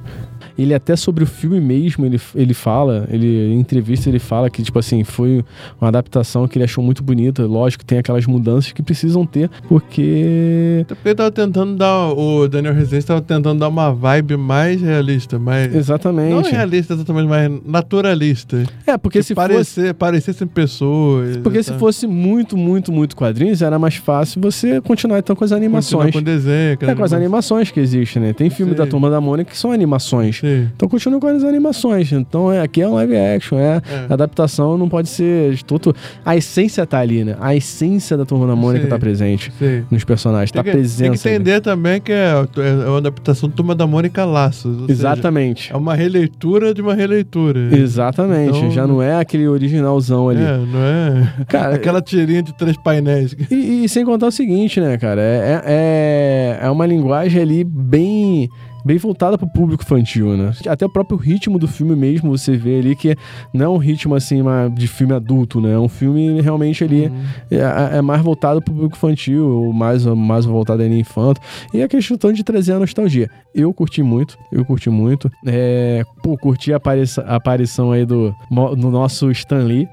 Ele até sobre o filme mesmo, ele, ele fala, ele, em entrevista ele fala que, tipo assim, foi uma adaptação que ele achou muito bonita. Lógico, tem aquelas mudanças que precisam ter, porque... Porque tava tentando dar. O Daniel Rezende tava tentando dar uma vibe mais realista, mais. Não Exatamente. realista exatamente, mas naturalista. É, porque que se fosse... parecer, parecessem pessoas. Porque se fosse muito, muito, muito quadrinhos, era mais fácil você continuar então com as Continuar animações. com desenho, É, com as animações que existem, né? Tem filme Sim. da Turma da Mônica que são animações. Sim. Então continua com as animações. Então é, aqui é um live action, é. É. Adaptação não pode ser de todo. A essência tá ali, né? A essência da Turma da Mônica Sim. tá presente Sim. nos personagens. Tem tá que, tem que presença. ali. entender também que é, é uma adaptação do Turma da Mônica Laços. ou seja, Exatamente. é uma releitura de uma releitura. Exatamente. Então- Já não é aquele originalzão ali. É, não é Cara, aquela tirinha de três painéis. E, e sem contar o seguinte, né, cara? É, é, é uma linguagem ali bem. Bem voltada pro público infantil, né? Até o próprio ritmo do filme mesmo, você vê ali que não é um ritmo assim de filme adulto, né? É um filme realmente ali é, é mais voltado pro público infantil, ou mais, mais voltado ali infanto. E a questão de trazer a nostalgia. Eu curti muito, eu curti muito. É, pô, curti a aparição, a aparição aí do, do nosso Stan Lee,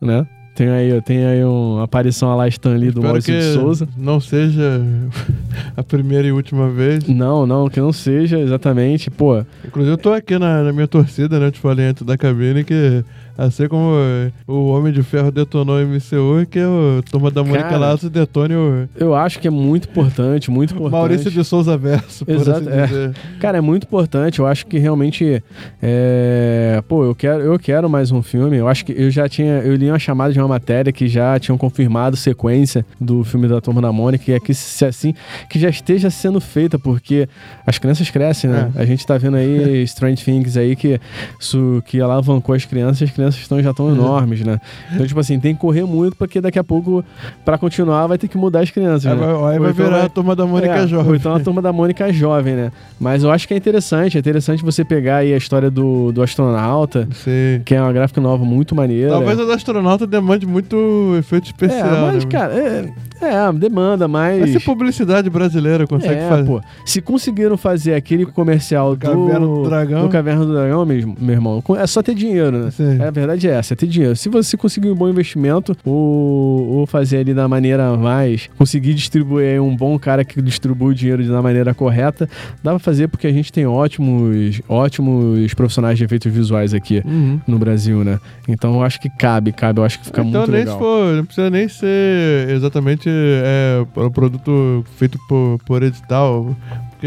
né? Tem aí, tem aí uma aparição lá Stan Lee do Maurício que de Souza. não seja a primeira e última vez. Não, não, que não seja exatamente, pô. Inclusive, eu tô aqui na, na minha torcida, né? Eu te falei antes da cabine que, assim como eh, o Homem de Ferro detonou o MCU, que o Turma da Mônica Cara, Laços detone o Eu acho que é muito importante, muito importante. Maurício de Souza Verso, por Exato, assim é. dizer. Cara, é muito importante. Eu acho que realmente. É... Pô, eu quero, eu quero mais um filme. Eu acho que eu já tinha. Eu li uma chamada de uma matéria que já tinham confirmado sequência do filme da Turma da Mônica. E é que, se assim, que já esteja sendo feita, porque as crianças crescem, né? A gente tá vendo aí Strange Things aí que, isso, que alavancou as crianças, as crianças estão, já estão enormes, né? Então, tipo assim, tem que correr muito, porque daqui a pouco, pra continuar, vai ter que mudar as crianças. Aí né? vai, aí vai então virar vai- a Turma da Mônica é, Jovem. Ou então a turma da Mônica jovem, né? Mas eu acho que é interessante. É interessante você pegar aí a história do, do astronauta, Sim. que é uma gráfica nova muito maneira. Talvez o do astronauta demande muito efeito especial. É, mas, né? cara, é, é, demanda, mas. Mas se publicidade brasileira consegue é, fazer. pô. Se conseguiram fazer aquele comercial do. Caverna do Dragão. do Caverna do Dragão mesmo, meu irmão. É só ter dinheiro, né? Sim. É, a verdade é essa, é ter dinheiro. Se você conseguir um bom investimento, ou, ou fazer ali da maneira mais. Conseguir distribuir um bom cara que distribui o dinheiro da maneira correta, dá pra fazer porque a gente tem ótimos, ótimos profissionais de efeitos visuais aqui Uhum. no Brasil, né? Então eu acho que cabe, cabe. Eu acho que fica então muito nem legal. for, não precisa nem ser exatamente é, um produto feito por, por edital, porque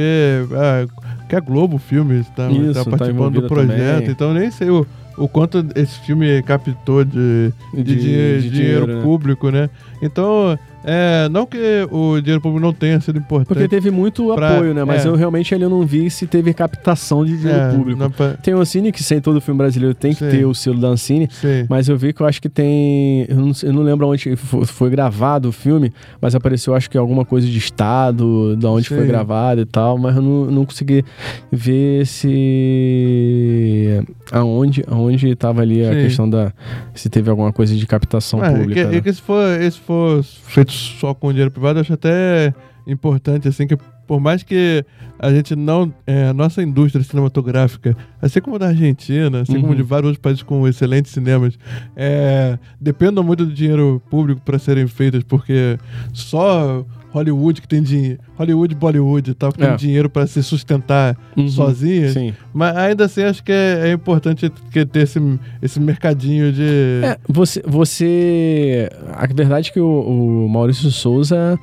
é, que a Globo Filmes tá, tá tá participando envolvida do projeto, também. então nem sei o, o quanto esse filme captou de, de, De- de dinheiro, dinheiro, né? público, né? Então, é, não que o dinheiro público não tenha sido importante. Porque teve muito pra- apoio, né? Mas é. eu realmente ali eu não vi se teve captação de dinheiro é, público. pra- Tem o Ancine, que sem todo filme brasileiro tem que Sim. ter o selo da Ancine. Sim. Mas eu vi que eu acho que tem. Eu não, eu não lembro onde fo- foi, gravado o filme, mas apareceu, acho que alguma coisa de estado, de onde Sim. foi gravado e tal, mas eu não, não consegui ver se. aonde, aonde tava ali a questão da. se teve alguma coisa de captação É, pública. e que, né? e que se, for, se for feito só com dinheiro privado, eu acho até importante, assim, que por mais que a gente não. É, a nossa indústria cinematográfica, assim como da Argentina, assim como Uhum. de vários outros países com excelentes cinemas, é, dependam muito do dinheiro público para serem feitas, porque só Hollywood que tem dinheiro. Hollywood, Bollywood e tal, que tem É. dinheiro para se sustentar Uhum. sozinhas. Sim. Mas ainda assim, acho que é, é importante que ter esse, esse mercadinho de. É, você, você. A verdade é que o, o Maurício Souza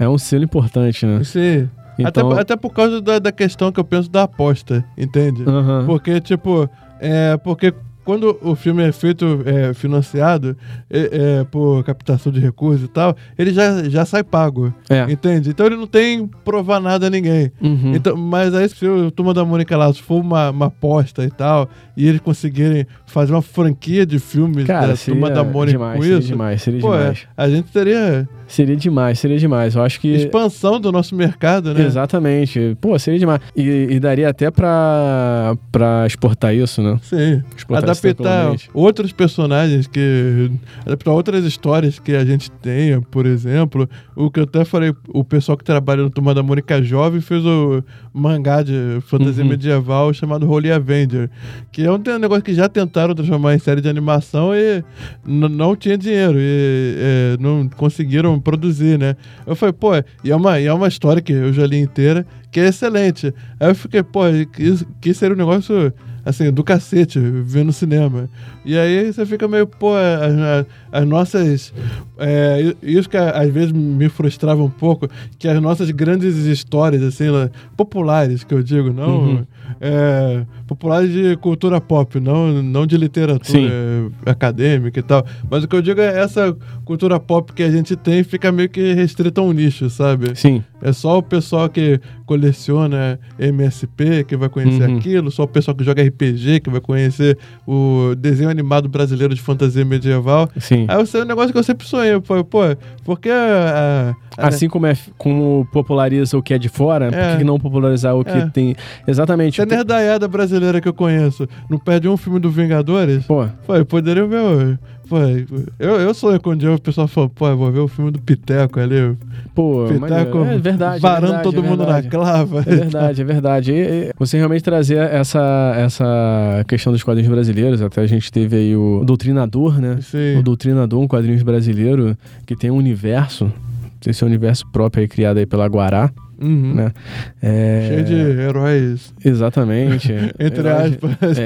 é um selo importante, né? Sim. Então- Até, até por causa da, da questão que eu penso da aposta, entende? Aham. Porque, tipo, é. Porque quando o filme é feito, é, financiado é, é, por captação de recursos e tal, ele já, já sai pago. É. Entende? Então ele não tem que provar nada a ninguém. Uhum. Então, mas aí, se o Turma da Mônica lá se for uma, uma aposta e tal, e eles conseguirem fazer uma franquia de filmes Cara, da seria Turma da Mônica demais, com seria isso, demais, seria pô, é, demais. a gente teria Seria demais, seria demais. Eu acho que. expansão do nosso mercado, né? Exatamente. Pô, seria demais. E, e daria até pra, pra exportar isso, né? Sim. Exportar adaptar outros personagens que. Adaptar outras histórias que a gente tenha, por exemplo. O que eu até falei, o pessoal que trabalha no Turma da Mônica Jovem fez o mangá de fantasia Uhum. medieval chamado Holy Avenger. Que é um negócio que já tentaram transformar em série de animação e não tinha dinheiro. E é, não conseguiram produzir, né? Eu falei, pô, e é uma, e é uma história que eu já li inteira, que é excelente. Aí eu fiquei, pô, que, que seria um negócio assim, do cacete, ver no cinema. E aí você fica meio, pô, as, as- as nossas. é, isso que às vezes me frustrava um pouco, que as nossas grandes histórias, assim, populares, que eu digo, não. Uhum. é, populares de cultura pop, não, não de literatura Sim. é, acadêmica e tal. Mas o que eu digo é essa cultura pop que a gente tem fica meio que restrita a um nicho, sabe? Sim. É só o pessoal que coleciona MSP que vai conhecer Uhum. aquilo, só o pessoal que joga RPG que vai conhecer o desenho animado brasileiro de fantasia medieval. Sim. Aí você é um negócio que eu sempre sonhei, pô, pô porque a, a- Assim como, é, como populariza o que é de fora, por É. que que não popularizar o que É. tem. Exatamente. a nerdaiada brasileira que eu conheço não perde um filme do Vingadores? Pô, Pô, eu poderia ver. Pô, eu, eu sonho quando um dia o pessoal fala, pô, eu vou ver o filme do Piteco ali. pô, Piteco é verdade. é varando verdade, todo é mundo na clava. É verdade, é verdade. E, e você realmente trazer essa, essa questão dos quadrinhos brasileiros, até a gente teve aí o Doutrinador, né? Sim. O Doutrinador, um quadrinhos brasileiro que tem um universo, esse é um universo próprio aí criado aí pela Guará, Uhum. né? É, Cheio de heróis, Exatamente. entre Heróis- aspas. É,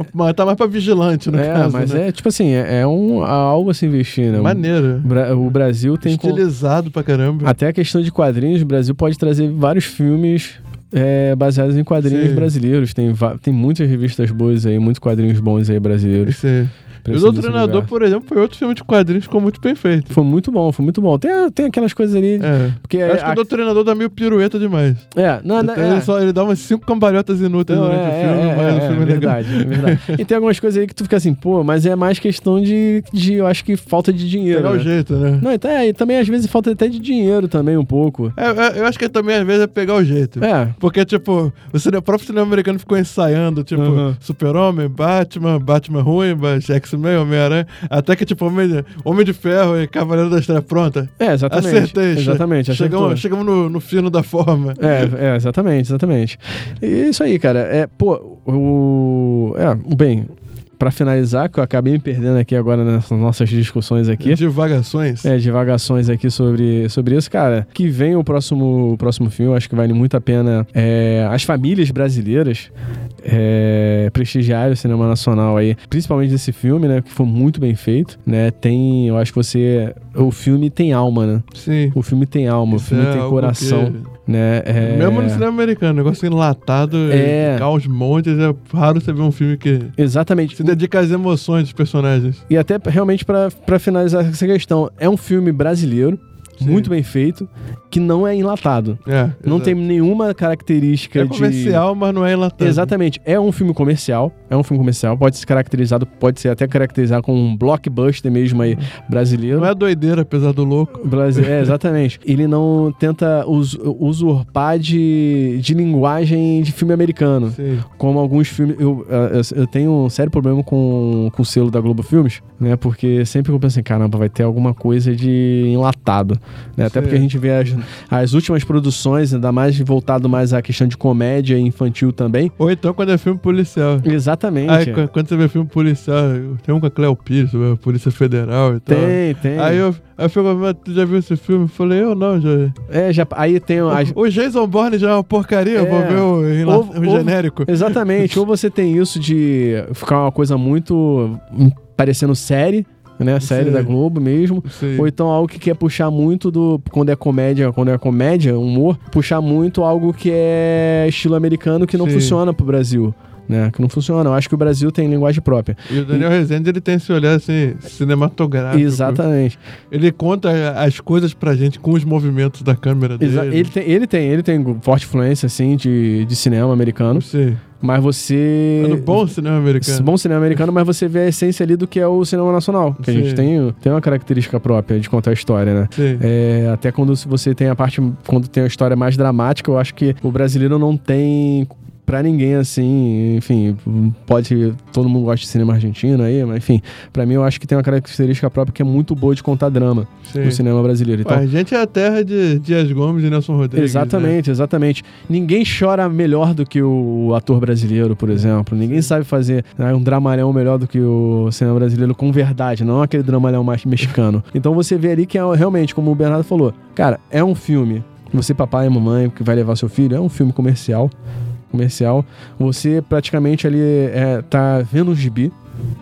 é, Mas tá mais pra vigilante, no é, caso. mas né? é tipo assim, é, é um, algo a se investir, né? Maneiro. O, Bra- o Brasil tem. com- Estilizado pra caramba. Até a questão de quadrinhos, o Brasil pode trazer vários filmes é, baseados em quadrinhos Sim. brasileiros. Tem, tem muitas revistas boas aí, muitos quadrinhos bons aí brasileiros. Esse... E o Precisa desse Doutrinador, universo. por exemplo, foi outro filme de quadrinhos que ficou muito bem feito. Foi muito bom, foi muito bom. Tem, tem aquelas coisas ali. É. Porque Eu acho que a- o Doutrinador dá meio pirueta demais. É, não, não, é. ele, só, ele dá umas cinco cambalhotas inúteis Não, durante é, o filme, é, mas é, o filme é é legal. verdade, é verdade. E tem algumas coisas aí que tu fica assim, pô, mas é mais questão de, de eu acho que falta de dinheiro. Pegar o né? jeito, né? Não, então, é, e também às vezes falta até de dinheiro também um pouco. É, é, eu acho que também às vezes é pegar o jeito. É, Porque, tipo, o, cine- o próprio cinema americano ficou ensaiando, tipo, Uhum. Super-Homem, Batman, Batman ruim, X-Men, Homem-Aranha. Até que, tipo, Homem de, Homem de Ferro e Cavaleiro da Estrela pronta. é, exatamente. Acertei. Exatamente, acertou. Chegamos, chegamos no, no fino da forma. É, é, exatamente, exatamente. E isso aí, cara. É, pô, o. É, bem, pra finalizar, que eu acabei me perdendo aqui agora nessas nossas discussões aqui. Divagações. É, divagações aqui sobre, sobre isso, cara. Que vem o próximo, o próximo filme, acho que vale muito a pena é, as famílias brasileiras é, prestigiarem o cinema nacional aí, principalmente desse filme, né? Que foi muito bem feito, né? Tem, eu acho que você. O filme tem alma, né? Sim. O filme tem alma, Isso o filme é tem coração, que- né? É... Mesmo no cinema americano, negócio enlatado, É. é. aos montes, é raro você ver um filme que Exatamente. se dedica às emoções dos personagens. E até realmente pra finalizar essa questão, é um filme brasileiro, Sim. muito bem feito, que não é enlatado. É, Não tem nenhuma característica É de. comercial, mas não é enlatado. Exatamente. É um filme comercial. É um filme comercial. Pode ser caracterizado, pode ser até caracterizado como um blockbuster mesmo aí brasileiro. Não é doideira, apesar do louco. Brasi- É, exatamente. Ele não tenta us- usurpar de, de linguagem de filme americano. Sim. Como alguns filmes. Eu, eu, tenho um sério problema com, com o selo da Globo Filmes, né? Porque sempre que eu penso assim, caramba, vai ter alguma coisa de enlatado. Né? Até porque a gente vê as, as últimas produções, ainda mais voltado mais à questão de comédia infantil também. Ou então quando é filme policial. Exatamente. Aí, qu- quando você vê filme policial, tem um com a Cleo Pires, a Polícia Federal e tal. Tem, tem. Aí eu, aí eu fico, tu já viu esse filme? Eu falei, eu não, já. É, já, aí tem as, O, o Jason Bourne já é uma porcaria, eu vou É. ver o, Ou- o ou- genérico. Exatamente. Ou você tem isso de ficar uma coisa muito hum, parecendo série, né? Série da Globo mesmo. Ou então algo que quer puxar muito do. Quando é comédia, quando é comédia, humor, puxar muito algo que é estilo americano que não Sim. funciona pro Brasil. Né, que não funciona. Eu acho que o Brasil tem linguagem própria. E o Daniel Rezende, ele tem esse olhar assim, cinematográfico. Exatamente. Ele conta as coisas pra gente com os movimentos da câmera dele. Exa- ele, tem, ele tem, ele tem forte influência, assim, de, de cinema americano. Sim. Mas você. É no bom cinema americano. Bom cinema americano, mas você vê a essência ali do que é o cinema nacional. Que a Sim. gente tem, tem uma característica própria de contar a história, né? Sim. É, até quando você tem a parte. Quando tem a história mais dramática, eu acho que o brasileiro não tem. Pra ninguém assim, enfim, pode. Todo mundo gosta de cinema argentino aí, mas enfim, pra mim eu acho que tem uma característica própria que é muito boa de contar drama Sim. no cinema brasileiro. Então, Ué, a gente é a terra de Dias Gomes e Nelson Rodrigues. né? Exatamente, exatamente. Ninguém chora melhor do que o ator brasileiro, por exemplo. Ninguém sabe fazer né, um dramalhão melhor do que o cinema brasileiro com verdade, não aquele dramalhão mais mexicano. Então você vê ali que é realmente, como o Bernardo falou, cara, é um filme. Você, papai e mamãe, que vai levar seu filho, é um filme comercial. Comercial. Você praticamente ali é, tá vendo um gibi,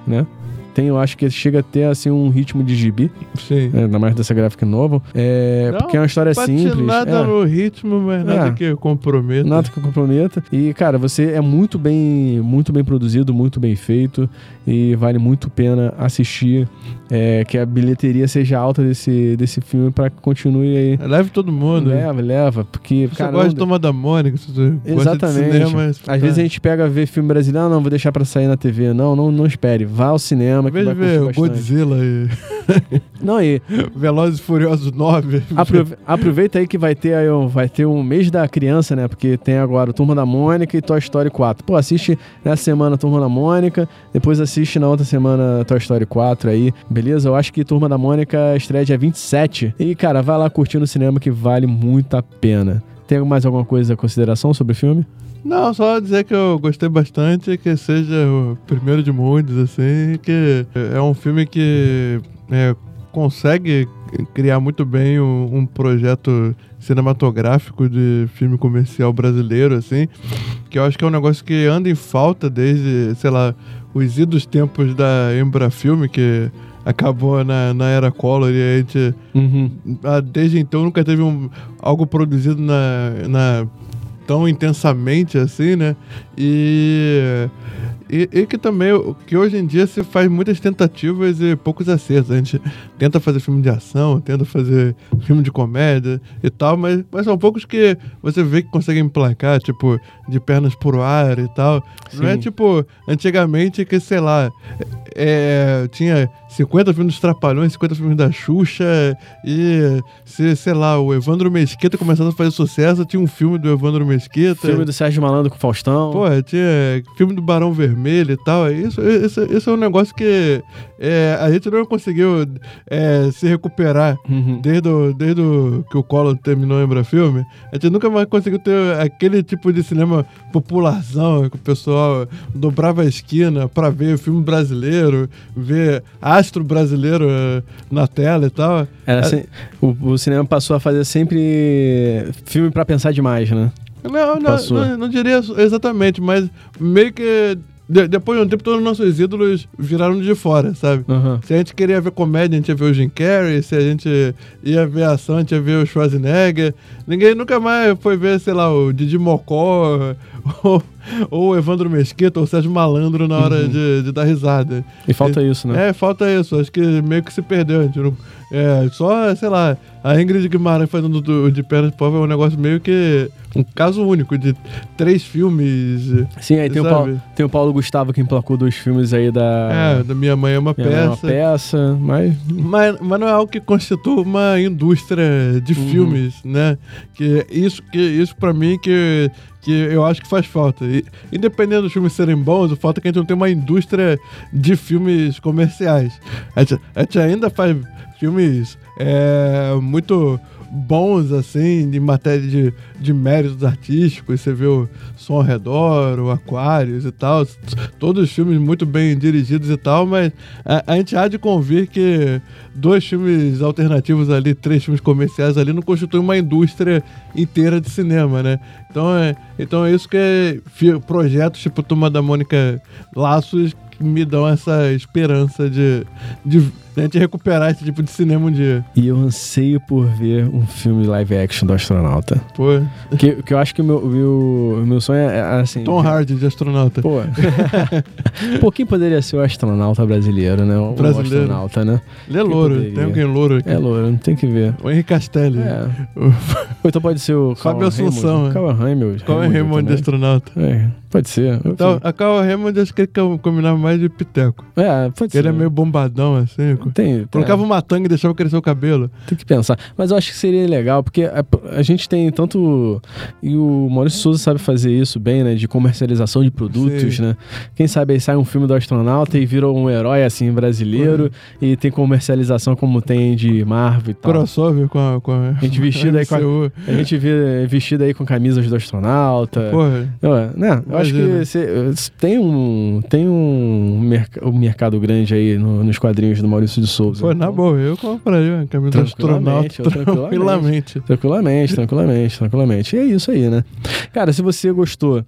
né? Tem, eu acho que chega a ter assim um ritmo de gibi, Sim. né, ainda mais dessa gráfica nova. É, Não, porque é uma história simples. nada é. no ritmo, mas nada É. que comprometa. Nada que comprometa. E, cara, você é muito bem, muito bem produzido, muito bem feito. E vale muito a pena assistir. é, que a bilheteria seja alta desse, desse filme para que continue aí. Leve todo mundo. né? Leva, leva. Porque, Você cara, gosta de tomar da Mônica, você Exatamente. cinema. Às vezes a gente pega ver filme brasileiro, ah, não, vou deixar pra sair na TV. Não, não, não espere. Vá ao cinema Em que vez vai ver bastante. Godzilla e Não, e Velozes e Furiosos 9. aprove- aproveita aí que vai ter aí, vai ter um mês da criança, né? Porque tem agora o Turma da Mônica e Toy Story 4. Pô, assiste nessa semana Turma da Mônica, depois assiste na outra semana Toy Story 4 aí, beleza? Eu acho que Turma da Mônica estreia dia 27. E, cara, vai lá curtir no cinema que vale muito a pena. Tem mais alguma coisa, consideração sobre o filme? Não, só dizer que eu gostei bastante, que seja o primeiro de muitos, assim, que é um filme que é, consegue criar muito bem um, um projeto cinematográfico de filme comercial brasileiro, assim, que eu acho que é um negócio que anda em falta desde, sei lá, os idos tempos da Embrafilme, que acabou na, na era Collor e a gente Uhum. ah, desde então nunca teve um, algo produzido na, na- tão intensamente assim, né? E, e, e que também que hoje em dia se faz muitas tentativas e poucos acertos. A gente tenta fazer filme de ação, tenta fazer filme de comédia e tal, mas, mas são poucos que você vê que conseguem emplacar, tipo, de pernas pro ar e tal. Não é Sim. tipo antigamente que, sei lá, é, tinha 50 filmes dos Trapalhões, 50 filmes da Xuxa, e se, sei lá, o Evandro Mesquita começando a fazer sucesso, tinha um filme do Evandro Mesquita. Filme do Sérgio Malandro com o Faustão. Pô, tinha filme do Barão Vermelho e tal. Isso, isso, isso é um negócio que é, a gente não conseguiu é, se recuperar Uhum. desde, o, desde o, que o Collor terminou o Embrafilme. A gente nunca mais conseguiu ter aquele tipo de cinema popularzão que o pessoal dobrava a esquina pra ver filme brasileiro, ver astro brasileiro eh, na tela e tal. Era o, o cinema passou a fazer sempre filme pra pensar demais, né? Não, não, não, não diria exatamente, mas meio que de- depois de um tempo todos os nossos ídolos viraram de fora, sabe? Aham. Se a gente queria ver comédia, a gente ia ver o Jim Carrey. Se a gente ia ver ação, a gente ia ver o Schwarzenegger. Ninguém nunca mais foi ver, sei lá, o Didi Mocó ou, ou o Evandro Mesquita ou o Sérgio Malandro na hora Uhum. de, de dar risada. E falta isso, né? É, falta isso. Acho que meio que se perdeu. A gente não- é, só, sei lá, a Ingrid Guimarães fazendo do, de Pernas Pau é um negócio meio que um caso único de três filmes. Sim, aí tem o? Paulo, tem o Paulo Gustavo que emplacou dois filmes aí da. É, da Minha Mãe é uma Minha Mãe é uma peça. peça, mas. Mas, mas não é algo que constitua uma indústria de Uhum. filmes, né? Que isso, que isso para mim que, que eu acho que faz falta. E, independente dos filmes serem bons, o fato é que a gente não tem uma indústria de filmes comerciais. A gente, a gente ainda faz filmes é, muito bons, assim, de matéria de, de méritos artísticos. Você vê o Som ao Redor, o Aquários e tal. Todos filmes muito bem dirigidos e tal, mas a, a gente há de convir que dois filmes alternativos ali, três filmes comerciais ali, não constituem uma indústria inteira de cinema, né? Então é, então é isso que é projetos tipo Turma da Mônica Laços me dão essa esperança de, de a gente recuperar esse tipo de cinema um dia. E eu anseio por ver um filme live action do astronauta. Pô. Que, que eu acho que o meu, meu, meu sonho é, é assim. Tom Hardy de astronauta. Pô. Pô, quem poderia ser o astronauta brasileiro, né? O Brasileiro. astronauta, né? Ele é louro, tem alguém louro aqui. É louro, não tem que ver. O Henrique Castelli. É. Ou então pode ser o Fábio Assunção, Raymond. é. Cauã Raymond. É o Raymond de astronauta? É, pode ser. Então, a Carl Raymond acho que ele com- combinava mais de piteco. é, pode Porque ser. ele é meio bombadão, assim. Tem, Colocava uma tanga e deixava crescer o cabelo. Tem que pensar. Mas eu acho que seria legal, porque a, a gente tem tanto. E o Maurício Souza sabe fazer isso bem, né? De comercialização de produtos, né? Quem sabe aí sai um filme do astronauta e vira um herói, assim, brasileiro. E tem comercialização como tem de Marvel e tal. Crossover com a. Com a A gente vestido aí com a, a gente vê vestido aí com camisas do astronauta. Porra. Ué, né? Eu acho que cê- tem um tem um, merc- um mercado grande aí no- nos quadrinhos do Maurício de Souza. Na Então, boa, eu compraria uma camisa do Tranquilamente, astronauta eu tranquilamente. tranquilamente. Tranquilamente, tranquilamente, tranquilamente. E é isso aí, né? Cara, se você gostou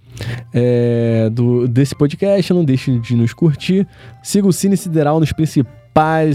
é, do, desse podcast, não deixe de nos curtir. Siga o Cine Sideral nos principais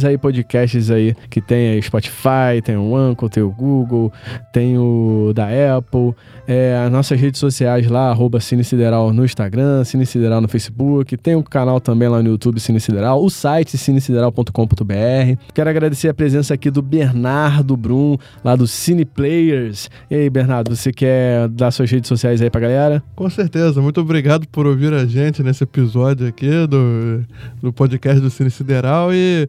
aí podcasts aí que tem aí Spotify, tem o Anchor, tem o Google, tem o da Apple, é, as nossas redes sociais lá, arroba Cine Sideral no Instagram, Cine Sideral no Facebook, tem um canal também lá no YouTube Cine Sideral, o site cinesideral.com.br. Quero agradecer a presença aqui do Bernardo Brum, lá do Cine Players. E aí, Bernardo, você quer dar suas redes sociais aí pra galera? Com certeza. Muito obrigado por ouvir a gente nesse episódio aqui do, do podcast do Cine Sideral e,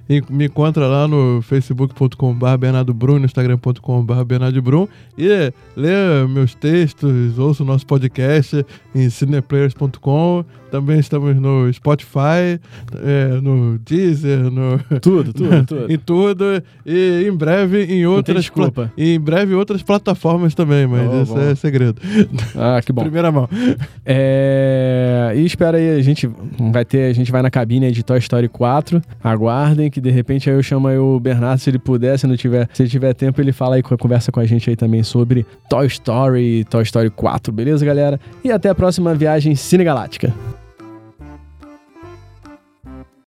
e me encontra lá no facebook.com.br Bernardo Brum, no instagram.com.br Bernardo Brum e lê meus textos, ouça o nosso podcast em cineplayers.com. Também estamos no Spotify, é, no Deezer, no, Tudo, tudo, tudo. em tudo e em breve em outras desculpa. em breve outras plataformas também, mas Oh, isso bom. é segredo. Ah, que bom. Primeira mão. É... E espera aí, a gente vai ter, a gente vai na cabine de Toy Story 4. Aguardem que de repente aí eu chamo aí o Bernardo se ele puder, se não tiver, se tiver tempo, ele fala aí, conversa com a gente aí também sobre Toy Story Toy Story 4, beleza, galera? E até a próxima viagem Cine Galáctica.